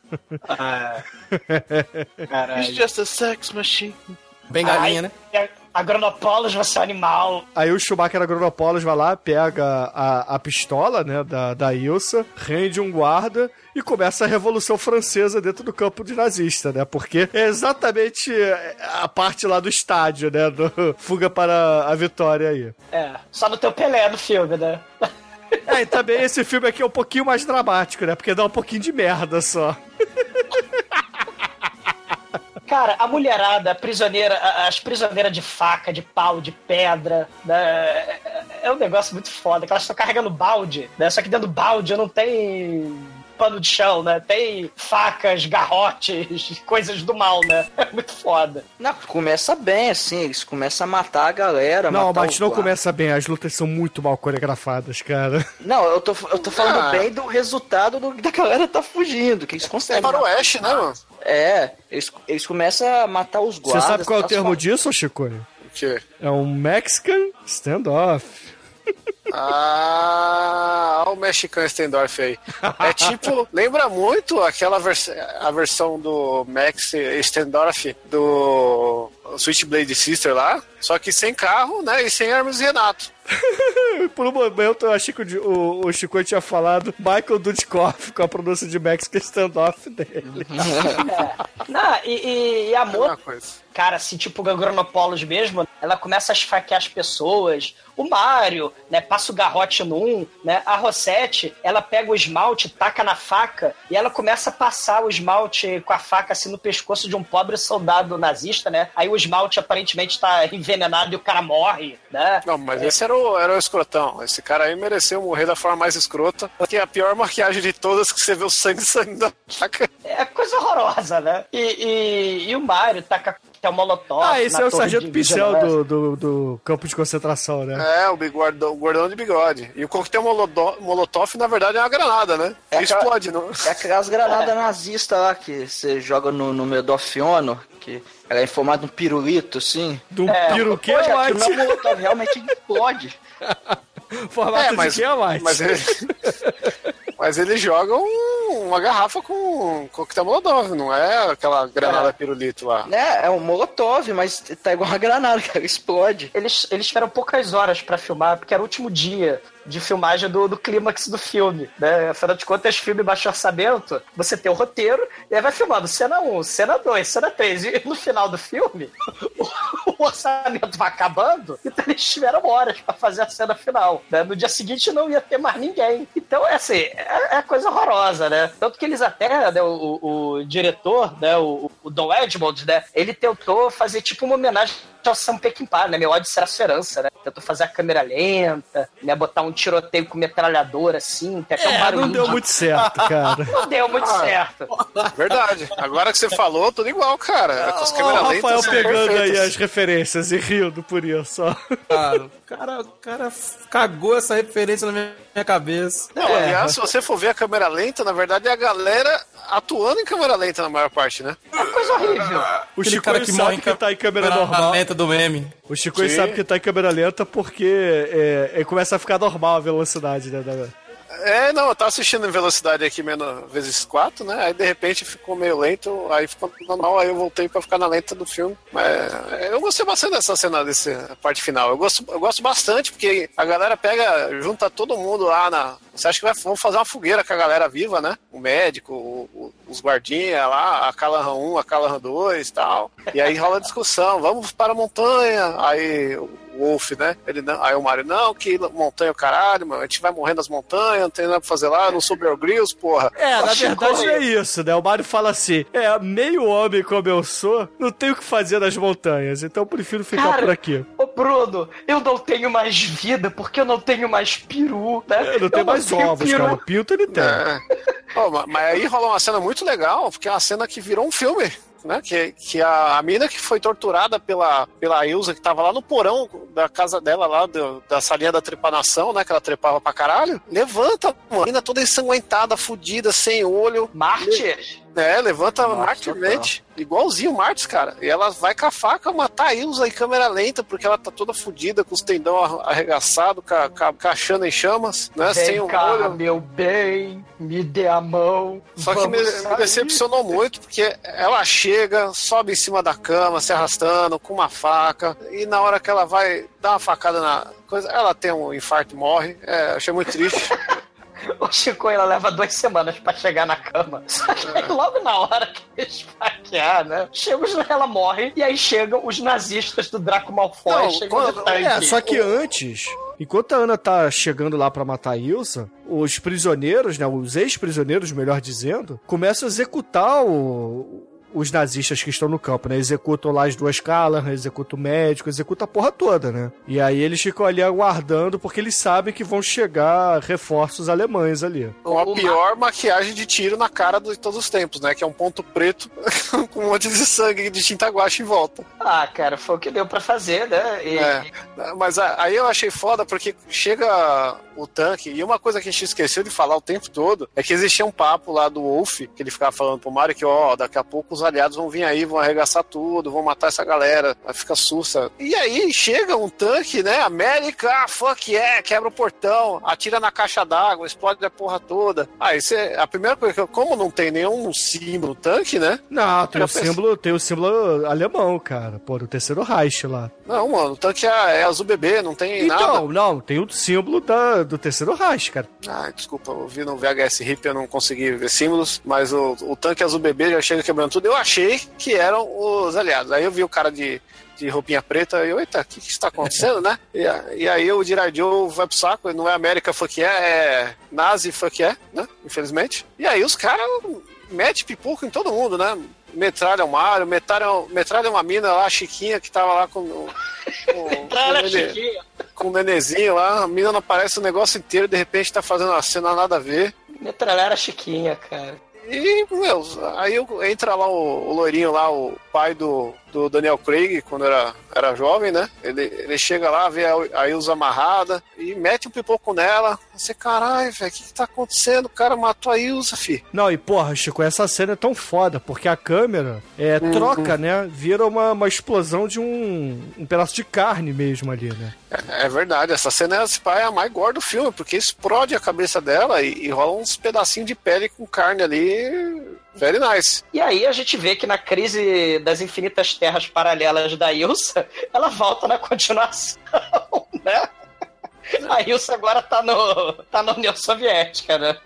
Ah, It's caralho. just a sex machine. Bem galinha, né? Agronopolis, você é um animal. Aí o Schumacher Agronopolis vai lá, pega a, a pistola, né, da, da Ilsa, rende um guarda e começa a Revolução Francesa dentro do campo de nazista, né? Porque é exatamente a parte lá do estádio, né? Do Fuga para a Vitória aí. É, só no teu Pelé no filme, né? É, e também esse filme aqui é um pouquinho mais dramático, né? Porque dá um pouquinho de merda só. Cara, a mulherada, a prisioneira, as prisioneiras de faca, de pau, de pedra, né? É- É um negócio muito foda, que elas estão carregando balde, né? Só que dentro do balde não tem pano de chão, né? Tem facas, garrotes, coisas do mal, né? É muito foda. Não, começa bem, assim, eles começam a matar a galera. Não, matar mas não começa bem. As lutas são muito mal coreografadas, cara. Não, eu tô, eu tô falando Ah. bem do resultado do, da galera tá fugindo, que eles É conseguem. faroeste, né, mano? É, eles, eles começam a matar os Você guardas. sabe qual é o termo disso, Chico? O quê? É um Mexican standoff. Ah, olha o mexicano Stendorf aí. É tipo, lembra muito aquela vers a versão do Max Stendorf do Switchblade Sister lá, só que sem carro, né, e sem Hermes e Renato. Por um momento eu achei que o, o, o Chico tinha falado Michael Dudikoff com a pronúncia de Mexican standoff dele. Não, e, e- e a moça, coisa. cara, assim, tipo Gagronopolis mesmo, ela começa a esfaquear as pessoas. O Mario, né, passa o garrote num, né? A Rosette, ela pega o esmalte, taca na faca e ela começa a passar o esmalte com a faca assim no pescoço de um pobre soldado nazista, né? Aí o esmalte aparentemente tá envenenado e o cara morre, né? Não, mas esse era o, era o escrotão. Esse cara aí mereceu morrer da forma mais escrota. Que é a pior maquiagem de todas que você vê o sangue saindo da faca. É coisa horrorosa, né? E, e, e o Mario taca até o molotov. Ah, esse na é o Sargento Pincel do, do, do campo de concentração, né? É, o big- guardão- o gordão de bigode. E o coquetel molotov, molotov, na verdade, é uma granada, né? É aquela- explode, não? É aquelas granadas nazistas lá que você joga no, no meio do Ofiono, que ela é em formato de um pirulito, assim. Do É, piro que é aquilo é White? um molotov, realmente explode. Formato É, mas, de que é White? mas, ele, mas eles jogam uma garrafa com coquetel molotov, não é aquela granada pirulito lá. É, é um molotov, mas tá igual uma granada, cara, explode. Eles, eles tiveram poucas horas pra filmar, porque era o último dia de filmagem do, do clímax do filme, né? Afinal de contas, filme baixo orçamento, você tem o roteiro, e aí vai filmando cena 1, cena 2, cena 3, e no final do filme, o, o orçamento vai acabando, então eles tiveram horas pra fazer a cena final, né? No dia seguinte não ia ter mais ninguém. Então, é assim, é, é coisa horrorosa, né? Tanto que eles até, né, o, o- o diretor, né, o, o Don Edmond, né, ele tentou fazer tipo uma homenagem ao Sam Peckinpah, né? Meu ódio será sua herança, né? Tentou fazer a câmera lenta, né? Botar um tiroteio com metralhadora, assim, tem até um É, barulho. não deu muito certo, cara. Não deu muito Ah. certo. Verdade. Agora que você falou, tudo igual, cara. Com as o câmeras lentas. Rafael são pegando aí as referências e rindo por isso, ó. Cara, o cara, o cara cagou essa referência na minha, minha cabeça. Não, aliás, se você for ver a câmera lenta, na verdade é a galera atuando em câmera lenta na maior parte, né? Coisa horrível. O Aquele Chico cara que sabe em que tá em câmera normal. lenta do meme. O Chico Sim. sabe que tá em câmera lenta porque é, é, começa a ficar normal a velocidade, né? da- É, não, eu tava assistindo em velocidade aqui menos vezes 4, né? Aí de repente ficou meio lento, aí ficou normal, aí eu voltei pra ficar na lenta do filme. Mas é, eu gostei bastante dessa cena, dessa parte final. Eu gosto, eu gosto bastante, porque a galera pega, junta todo mundo lá na, Você acha que vai, vão fazer uma fogueira com a galera viva, né? O médico, o- o- os guardinhas lá, a Callahan 1, a Callahan 2 e tal. E aí rola discussão, vamos para a montanha. Aí o Wolf, né? Ele não, aí o Mario, não, que montanha é o caralho, mano, a gente vai morrer nas montanhas, não tem nada pra fazer lá, não sou Bear Grylls, porra. É, na Chico, verdade é isso, né? O Mario fala assim: é, meio homem como eu sou, não tenho o que fazer nas montanhas, então eu prefiro ficar Cara, por aqui. Ô, Bruno, eu não tenho mais vida porque eu não tenho mais peru, né? Eu não tenho mais tenho ovos, peru. cara. O pinto ele tem. É. Ma- mas aí rola uma cena muito legal, porque é uma cena que virou um filme. Né? Que, que a, a mina que foi torturada pela, pela Ilza, que tava lá no porão da casa dela, lá do- da salinha da trepanação, né? Que ela trepava pra caralho. Levanta, mano. A mina toda ensanguentada, fudida, sem olho. Mártir? É, levanta Nossa, martirmente. Igualzinho o Martins, cara. E ela vai com a faca matar a Ilza em câmera lenta, porque ela tá toda fudida, com os tendão arre- arregaçado, caixana em chamas, né? sem Vem o cá, olho. meu bem, me dê a mão. Só que me, me decepcionou muito, porque ela chega, sobe em cima da cama, se arrastando, com uma faca, e na hora que ela vai dar uma facada na coisa, ela tem um infarto e morre. É, achei muito triste. O Chico, ela leva duas semanas pra chegar na cama. Só que aí, logo na hora que esfaquear, né? Chega, ela morre, e aí chegam os nazistas do Draco Malfoy. Não, chegam quando- é, só que antes, enquanto a Ana tá chegando lá pra matar a Ilsa, os prisioneiros, né, os ex-prisioneiros, melhor dizendo, começam a executar o- os nazistas que estão no campo, né? Executam lá as duas Callahan, executam o médico, executam a porra toda, né? E aí eles ficam ali aguardando porque eles sabem que vão chegar reforços alemães ali. Com a pior maquiagem de tiro na cara de todos os tempos, né? Que é um ponto preto com um monte de sangue de tinta guache em volta. Ah, cara, foi o que deu pra fazer, né? E- É, mas aí eu achei foda porque chega o tanque, e uma coisa que a gente esqueceu de falar o tempo todo é que existia um papo lá do Wolf, que ele ficava falando pro Mario que, ó, daqui a pouco os aliados vão vir aí, vão arregaçar tudo, vão matar essa galera, vai ficar sussa. E aí chega um tanque, né? América, ah, fuck yeah, quebra o portão, atira na caixa d'água, explode a porra toda. Aí você, a primeira coisa que eu, como não tem nenhum símbolo tanque, né? Não, tem o pensei- símbolo, tem o símbolo alemão, cara. Pô, do terceiro Reich lá. Não, mano, o tanque é, é azul bebê, não tem nada. Então, não, tem o símbolo da, do terceiro Reich, cara. Ah, desculpa, eu vi no VHS RIP, eu não consegui ver símbolos, mas o, o tanque azul bebê já chega quebrando tudo. Eu achei que eram os aliados. Aí eu vi o cara de, de roupinha preta e eu, eita, o que, que está acontecendo, né? E, e aí o Diradio vai pro saco, não é América fuck yeah, é Nazi fuck yeah, né? Infelizmente. E aí os caras metem pipoco em todo mundo, né? Metralha o Mario, metralha, metralha uma mina lá, a Chiquinha, que tava lá com, o- com, Metralha com nenê- Chiquinha. com o nenezinho lá, a mina não aparece o negócio inteiro, de repente tá fazendo uma cena nada a ver. Metralhar a Chiquinha, cara. E, meu, aí entra lá o, o loirinho lá, o pai do, do Daniel Craig, quando era, era jovem, né? Ele, ele chega lá, vê a, a Ilza amarrada e mete um pipoco nela. Você, caralho, velho, o que, que tá acontecendo? O cara matou a Ilza, fi. Não, e porra, Chico, essa cena é tão foda, porque a câmera é, Uhum. troca, né? Vira uma, uma explosão de um, um pedaço de carne mesmo ali, né? É, é verdade, essa cena é a mais gore do filme, porque explode a cabeça dela e, e rola uns pedacinhos de pele com carne ali. Very nice. E aí a gente vê que na crise das infinitas terras paralelas da Ilsa, ela volta na continuação, né? A Ilsa agora tá, no, tá na União Soviética, né?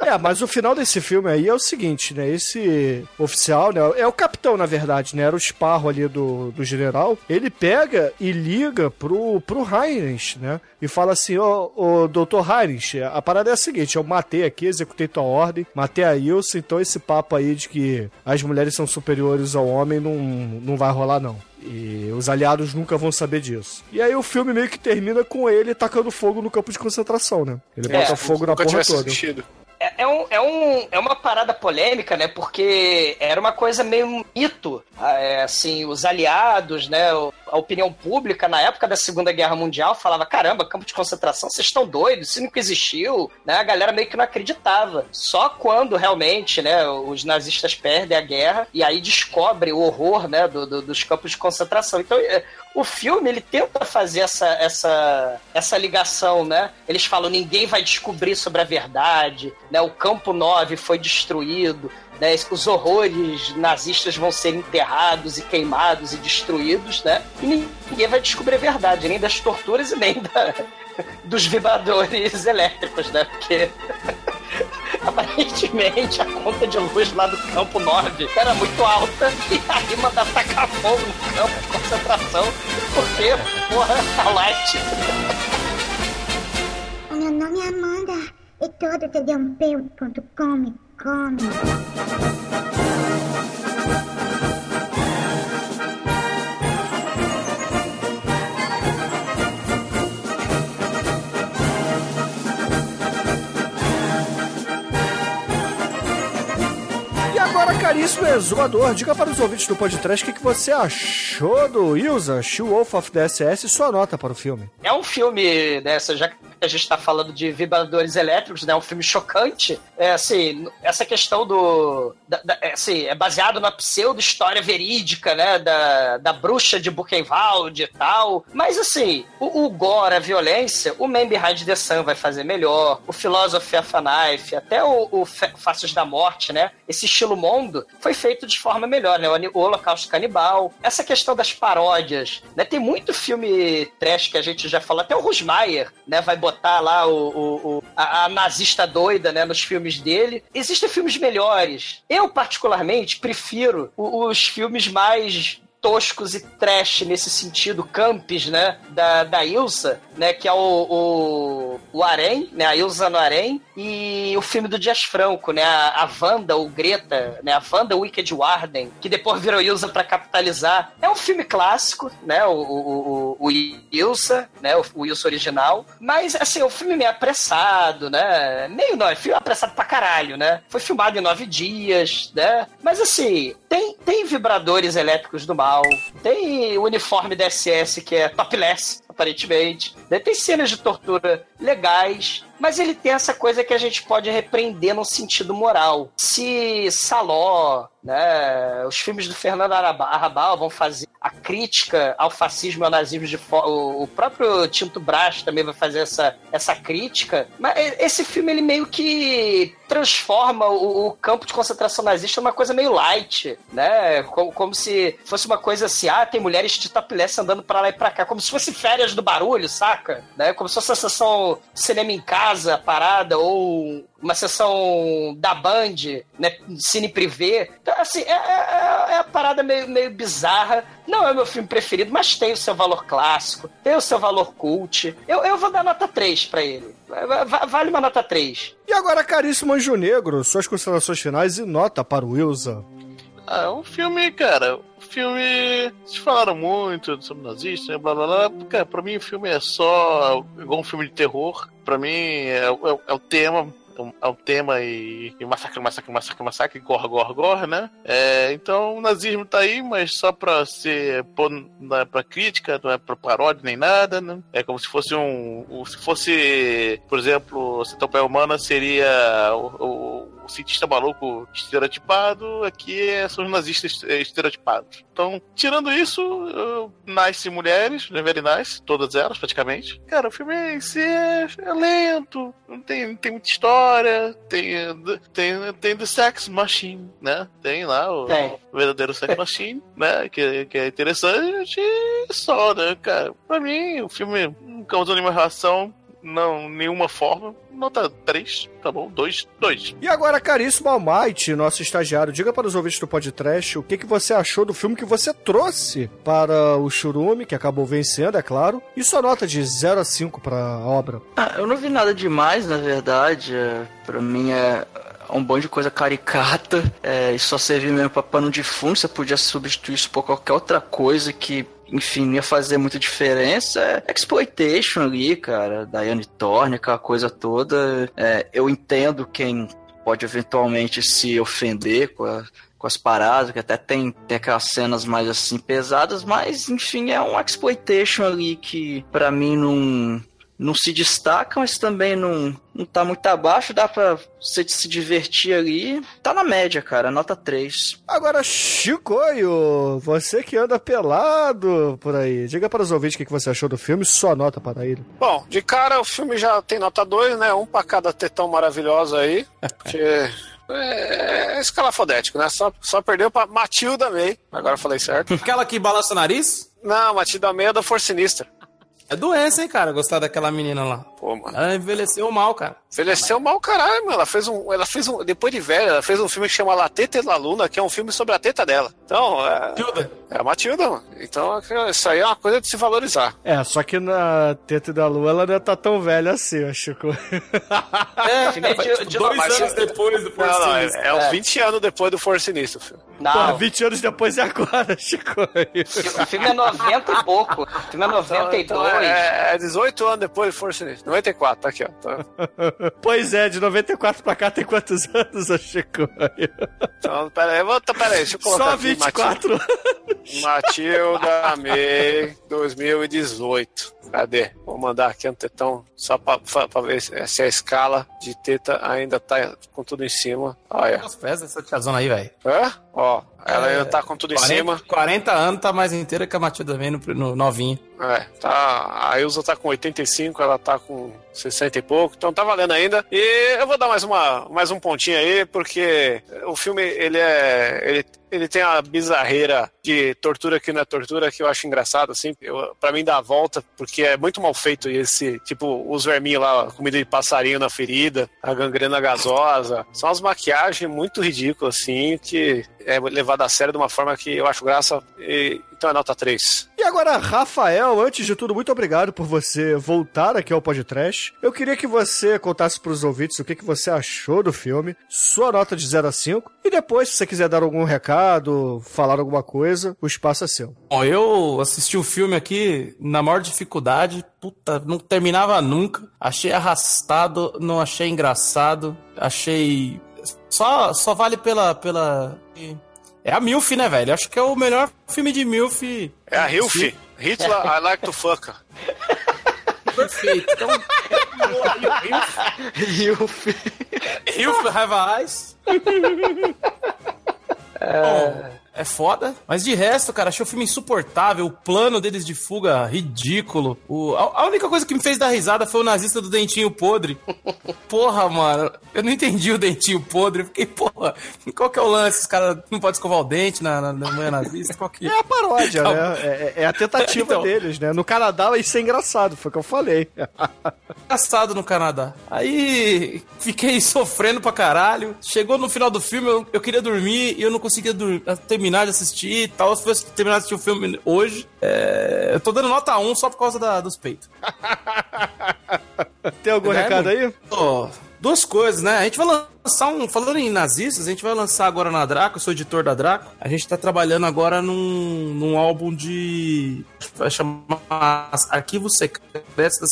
É, mas o final desse filme aí é o seguinte, né? Esse oficial, né? É o capitão, na verdade, né? Era o esparro ali do, do general. Ele pega e liga pro, pro Heinrich, né? E fala assim, ô, ô doutor Heinrich, a parada é a seguinte, eu matei aqui, executei tua ordem, matei a Ilse, então esse papo aí de que as mulheres são superiores ao homem não, não vai rolar, não. E os aliados nunca vão saber disso. E aí o filme meio que termina com ele tacando fogo no campo de concentração, né? Ele É, bota fogo na porra toda. assistido. É, é um, é, um, é uma parada polêmica, né? Porque era uma coisa meio mito. Ah, é, assim, os aliados, né? A opinião pública na época da Segunda Guerra Mundial falava: caramba, campo de concentração, vocês estão doidos, isso nunca existiu. Né? A galera meio que não acreditava. Só quando realmente, né? Os nazistas perdem a guerra e aí descobre o horror, né? do- do- dos campos de concentração. Então, é, o filme ele tenta fazer essa, essa, essa ligação, né? Eles falam ninguém vai descobrir sobre a verdade, né? O Campo 9 foi destruído, né? Os horrores nazistas vão ser enterrados e queimados e destruídos, né? E ninguém vai descobrir a verdade, nem das torturas e nem da, dos vibradores elétricos, né? Porque aparentemente a conta de luz lá do campo 9 era muito alta e aí mandava tacar fogo no campo de concentração porque, porra, a light. O meu nome é Amanda e todo td1p.com E agora, caríssimo exumador, diga para os ouvintes do podcast o que, você achou do Ilza, She Wolf of the SS sua nota para o filme. É um filme, né, já a gente está falando de vibradores elétricos, né, um filme chocante. É, assim, essa questão do... Da, da, é, assim, é baseado na pseudo-história verídica, né, da, da bruxa de Buchenwald e tal. Mas, assim, o, o gore, a violência, o Man Behind the Sun vai fazer melhor, o Philosophy of a Knife, até o, o Fa- Faces da Morte, né, esse estilo Mondo, foi feito de forma melhor, né, o Holocausto Canibal. Essa questão das paródias, né, tem muito filme trash que a gente já falou, até o Rusmaier, né, vai botar lá o, o- o- a, a nazista doida, né, nos filmes dele. Existem filmes melhores. Eu, particularmente, prefiro os filmes mais toscos e trash nesse sentido, campes, né, da, da Ilsa, né, que é o, o, o Arém, né, a Ilsa no Arém, e o filme do Dias Franco, né, a, a Wanda, ou Greta, né, a Wanda Wicked Warden, que depois virou Ilsa pra capitalizar. É um filme clássico, né, o, o, o, o Ilsa, né, o, o Ilsa original, mas, assim, o filme meio apressado, né, meio não, é filme apressado pra caralho, né, foi filmado em nove dias, né, mas, assim, tem, tem vibradores elétricos do mal, tem uniforme da SS que é topless, aparentemente, tem cenas de tortura legais, mas ele tem essa coisa que a gente pode repreender no sentido moral. Se Saló, né, os filmes do Fernando Arrabal vão fazer a crítica ao fascismo e ao nazismo de o, próprio Tinto Brás também vai fazer essa, essa crítica, mas esse filme ele meio que transforma o, o campo de concentração nazista numa coisa meio light, né? Como, como se fosse uma coisa assim, ah, tem mulheres de topless andando pra lá e pra cá, como se fosse férias do barulho, saca? Né? Como se fosse a sessão cinema em casa, parada, ou uma sessão da Band, né? Cine privê. Então, assim, é, é- é a parada meio, meio bizarra. Não é o meu filme preferido, mas tem o seu valor clássico, tem o seu valor cult. Eu, eu vou dar nota 3 pra ele. Va- va- Vale uma nota 3. E agora, caríssimo Anjo Negro, suas considerações finais e nota para o Ilza. Ah, é um filme, cara. O filme. Vocês falaram muito sobre nazista, né, blá blá blá. Cara, pra mim o filme é só igual um filme de terror. Pra mim é, é é o tema. é o- tema e, e massacre, massacre, massacre, massacre, gorra, gorra, gorra, né? É, então o nazismo tá aí, mas só pra ser. Pô, não é pra crítica, não é pra paródia nem nada, né? É como se fosse um. um- Se fosse, por exemplo, Centopeia Humana seria o, o cientista maluco estereotipado, aqui é- são os nazistas estereotipados. Então, tirando isso, nasce mulheres, né, very nice, todas elas praticamente. Cara, o filme em si é, é lento, não tem, não tem muita história, tem, tem, tem The Sex Machine, né? Tem lá o, o verdadeiro Sex Machine, né? Que, que é interessante e só, né, cara? Pra mim, o filme não causou nenhuma reação, não, nenhuma forma. Nota 3, tá bom? 2, 2. E agora, caríssimo Almighty, nosso estagiário, diga para os ouvintes do podcast o que, que você achou do filme que você trouxe para o Churume, que acabou vencendo, é claro, e sua nota de 0 a 5 para a obra. Ah, eu não vi nada demais, na verdade. É, Pra mim é um bando de coisa caricata. É, e só servia mesmo pra pano de fundo. Você podia substituir isso por qualquer outra coisa que, enfim, não ia fazer muita diferença. É exploitation ali, cara. Diane Thorne, aquela coisa toda. É, eu entendo quem pode eventualmente se ofender com a com as paradas, que até tem, tem aquelas cenas mais assim pesadas, mas enfim, é um exploitation ali que pra mim não, não se destaca, mas também não, não tá muito abaixo, dá pra você se divertir ali. Tá na média, cara, nota 3. Agora, Chicoio, você que anda pelado por aí, diga para os ouvintes o que você achou do filme, só nota para ele. Bom, de cara o filme já tem nota 2, né? Um pra cada tetão maravilhosa aí. Porque é, é escalafodético, né? Só, só perdeu pra Matilda May. Agora eu falei certo. Aquela que balança o nariz? Não, Matilda May é da Força Sinistra. É doença, hein, cara, gostar daquela menina lá. Pô, mano. Ela envelheceu mal, cara. Envelheceu mal, caralho, mano. Ela fez um. Ela fez um. Depois de velha, ela fez um filme que chama La Teta da Luna, que é um filme sobre a teta dela. Então, é. Matilda. É a Matilda, mano. Então, isso aí é uma coisa de se valorizar. É, só que na Teta da Lua ela não tá tão velha assim, ó, Chico. É, Filme de- tipo, de dois anos depois do Força Não, não, Sinistra. é, é uns É. 20 anos depois do Força Sinistra, filho. Não, Porra, 20 anos depois e agora, Chico. o filme é 90 e pouco. O filme é 92. Então, é, é 18 anos depois do Força Sinistra. 94, tá aqui, ó. Tá. pois é, de 94 pra cá tem quantos anos, ô Chico? Então, pera aí, vou, tá, pera aí, deixa eu colocar Só aqui, 24 anos. Matilda May 2018. Cadê? Vou mandar aqui um tetão só pra, pra, pra ver se se a escala de teta ainda tá com tudo em cima. Olha. Os pés dessa tiazona aí, velho. Hã? Ó, ela ainda tá com tudo em 40, cima. 40 anos tá mais inteira que a Matilda vem no, no novinho. É, tá. A Ilza tá com 85, ela tá com 60 e pouco, então tá valendo ainda. E eu vou dar mais, uma, mais um pontinho aí, porque o filme, ele é. Ele, ele tem a bizarreira de tortura que não é tortura, que eu acho engraçado, assim. Eu, pra mim dá a volta, porque é muito mal feito esse, tipo, os verminhos lá, comida de passarinho na ferida, a gangrena gasosa. São umas maquiagens muito ridículas, assim, que é levada a sério de uma forma que eu acho graça. E, então é nota 3. E agora, Rafael, antes de tudo, muito obrigado por você voltar aqui ao Podcast. Eu queria que você contasse pros ouvintes o que, que você achou do filme, sua nota de 0 a 5, e depois, se você quiser dar algum recado, falar alguma coisa, o espaço é seu. Bom, eu assisti o filme aqui na maior dificuldade. Puta, não terminava nunca. Achei arrastado, não achei engraçado. Achei. Só, só vale pela. pela... É a Milf, né, velho? Acho que é o melhor filme de Milf. É a Hilf. Hitler, I like to fuck. her. Perfeito. Então. Hilf. Hilf Have Eyes. Bom, é foda. Mas de resto, cara, achei o filme insuportável. O plano deles de fuga ridículo. O, a, a única coisa que me fez dar risada foi o nazista do dentinho podre. Porra, mano. Eu não entendi o dentinho podre. Eu fiquei, porra, qual que é o lance? Os caras não podem escovar o dente na, na, na manhã nazista? Qual que É a paródia, Então- né? É, é a tentativa Então. deles, né? No Canadá isso é engraçado, foi o que eu falei. engraçado no Canadá. Aí fiquei sofrendo pra caralho. Chegou no final do filme, eu, eu queria dormir e eu não conseguia dur- terminar de assistir e tal. Se fosse terminar de assistir o filme hoje, é, eu tô dando nota 1 só por causa da- dos peitos. Tem algum É, recado aí? Ó, duas coisas, né? A gente vai lançar um. Falando em nazistas, a gente vai lançar agora na Draco. Eu sou editor da Draco. A gente tá trabalhando agora num, num álbum de. Vai chamar Arquivos Secretos das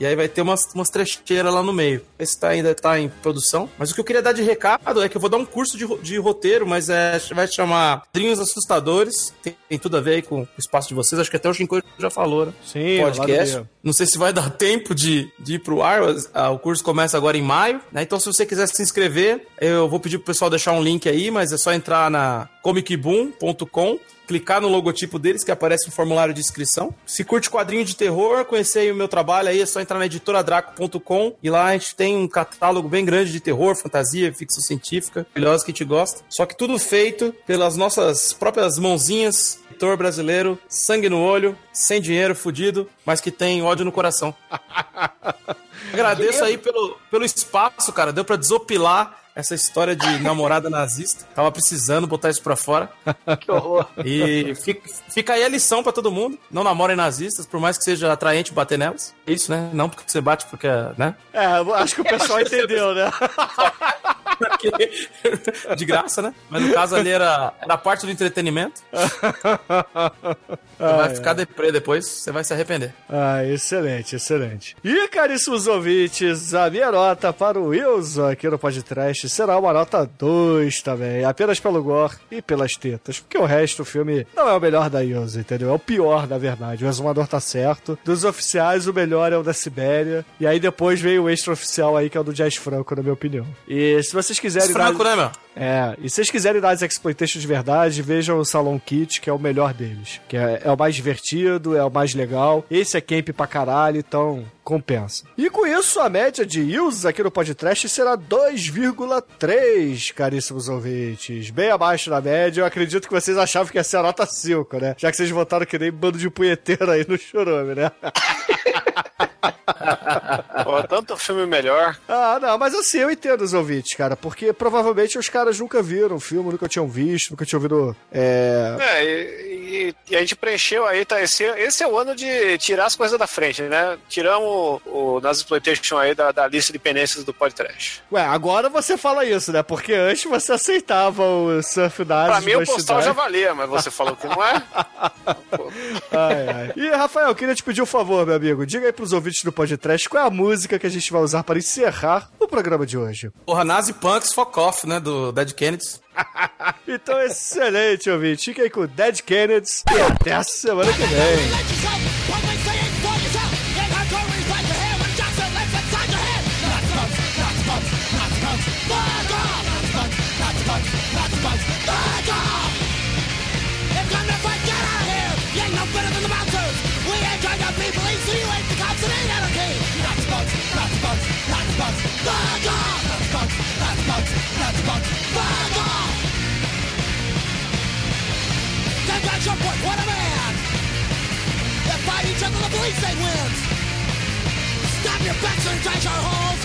e aí vai ter umas, umas trecheiras lá no meio. Esse tá, ainda tá em produção. Mas o que eu queria dar de recado é que eu vou dar um curso de, de roteiro, mas é, vai chamar Trinhos Assustadores. Tem, tem tudo a ver aí com o espaço de vocês. Acho que até o Shinko já falou, né? Sim, podcast. Não sei se vai dar tempo de, de ir pro ar. ah, o curso começa agora em maio, né? Então, se você quiser se inscrever, eu vou pedir pro pessoal deixar um link aí, mas é só entrar na comicboom.com, clicar no logotipo deles, que aparece um formulário de inscrição. Se curte quadrinho de terror, conhecer aí o meu trabalho aí, é só entrar na editoradraco.com e lá a gente tem um catálogo bem grande de terror, fantasia, ficção científica, maravilhosa que a gente gosta. Só que tudo feito pelas nossas próprias mãozinhas, editor brasileiro, sangue no olho, sem dinheiro, fudido, mas que tem ódio no coração. Agradeço aí pelo, pelo espaço, cara. Deu pra desopilar essa história de namorada nazista. Tava precisando botar isso pra fora. Que horror. E fica, fica aí a lição pra todo mundo. Não namorem nazistas, por mais que seja atraente bater nelas. Isso, né? Não porque você bate porque, né? É, eu acho que o pessoal entendeu, né? Porque- de graça, né? Mas no caso ali era, era parte do entretenimento. Você vai ficar deprê depois, você vai se arrepender. Ah, excelente, excelente. E, caríssimos ouvintes, a minha nota para o Wilson aqui no podcast será uma nota 2 também, apenas pelo gore e pelas tetas, porque o resto do filme não é o melhor da Wilson, entendeu? É o pior, na verdade. O exumador tá certo. Dos oficiais, o melhor é o da Sibéria. E aí depois veio o extra-oficial aí, que é o do Jazz Franco, na minha opinião. E se vocês quiserem... Franco, dar... né, meu? É, e se vocês quiserem dar as exploitation de verdade, vejam o Salon Kit, que é o melhor deles. Que é, é o mais divertido, é o mais legal. Esse é camp pra caralho, então compensa. E com isso, a média de uses aqui no podcast será 2,3, caríssimos ouvintes. Bem abaixo da média. Eu acredito que vocês achavam que ia ser a nota 5, né? Já que vocês votaram que nem bando de punheteiro aí no churume, né? Pô, tanto filme melhor. Ah, não, mas assim, eu entendo os ouvintes, cara, porque provavelmente os caras nunca viram o filme, nunca tinham visto, nunca tinham ouvido. É. É, e, e- e a gente preencheu aí, tá? Esse, esse é o ano de tirar as coisas da frente, né? Tiramos o, o nas exploitation aí da, da lista de pendências do podcast. Ué, agora você fala isso, né? Porque antes você aceitava o Surf Nazis. Pra mim o postal já valia, mas você falou que não é. Ai, ai. E, Rafael, eu queria te pedir um favor, meu amigo. Diga aí pros ouvintes do podcast qual é a música que a gente vai usar para encerrar o programa de hoje. Porra, Nazi Punks Fuck Off, né? Do Dead Kennedys. Então, excelente, ouvinte. Fica aí com Dead Kennedys e até a semana que vem. They wins! Stop your backs and trash our holes!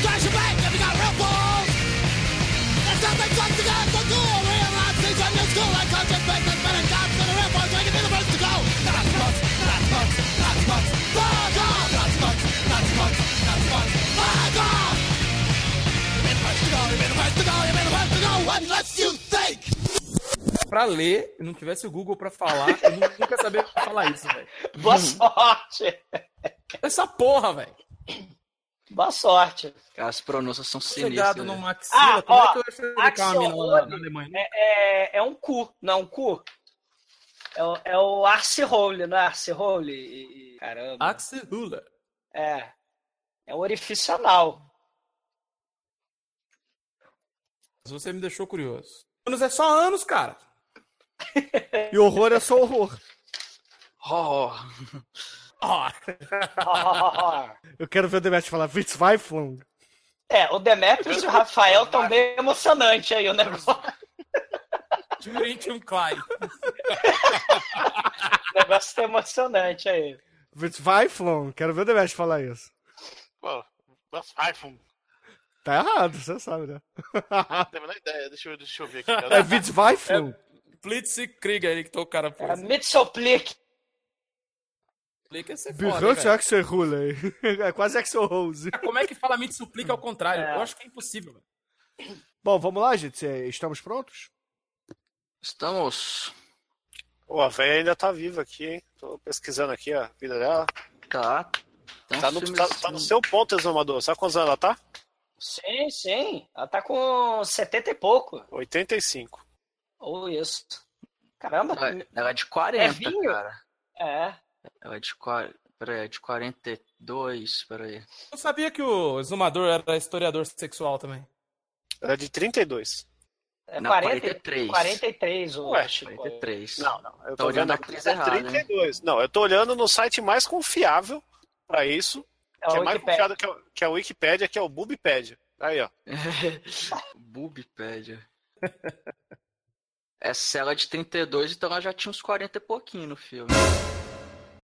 Trash your back if you got real balls! There's nothing fun to go so cool! Realize things are new school like conscious fakes and better cops and the real boys we can be the first to go! Not smokes, not smokes, not smokes! Fuck off! Not smokes, not smokes, not smokes! Fuck off! You've been the first to go, you've been the first to go, you've been the first to go! What lets you Pra ler, e não tivesse o Google pra falar, eu nunca sabia falar isso, velho. Boa sorte! Essa porra, velho. Boa sorte. As pronúncias são Chegado sinistras. no maxila, Ah, como ó, é que eu ia explicar uma mina lá na, Alemanha? É, é, é um cu, não é um cu? É, o- é o Arce Hole, não é Arce Hole? E- Caramba. Axel Hula. É. É um orifício anal. Mas Você me deixou curioso. Anos é só anos, cara. E horror é só horror. Oh, Ó, Eu quero ver o Demet falar Witzweiflung. É, o Demetrius e o Rafael estão bem emocionante aí o negócio. Print um Klein. O negócio tá emocionante aí. Witzweiflung. Quero ver o Demet falar isso. Pô, iPhone. Tá errado, você sabe, né? Não tenho a menor ideia. Deixa eu, deixa eu ver aqui. É Cara. Witzweiflung. Blitzkrieg aí que tô o cara É fez. Mitzelplick. Explica esse foda, hein, Birrante velho. Axel Ruley. É quase Axel Rose. Como é que fala Mitsuplica ao contrário? É. Eu acho que é impossível, velho. Bom, vamos lá, gente. Cê- Estamos prontos? estamos. Pô, a velha ainda tá viva aqui, hein? Tô pesquisando aqui a vida dela. Tá. Uns Tá no, tá, tá no seu ponto, exumador. Sabe quantos anos ela tá? Sim, sim. Ela tá com 70 e pouco. 85. Ou isso. Caramba. Ela, ela é de 40, É vinho? cara. É. Ela é de, qua- peraí, é de 42, peraí. Eu sabia que o exumador era historiador sexual também. Ela é de 32. É Não, 40, 43. 43 o Ué, Chico. 43. Não, não. Eu Tá tô olhando a que é errada, hein? 32. Não, eu tô olhando no site mais confiável pra isso, É que é mais confiável que é, o- que é a Wikipédia, que é o Bubipédia. Aí, ó. Bubipédia. Essa ela é de 32, então ela já tinha uns 40 e pouquinho no filme.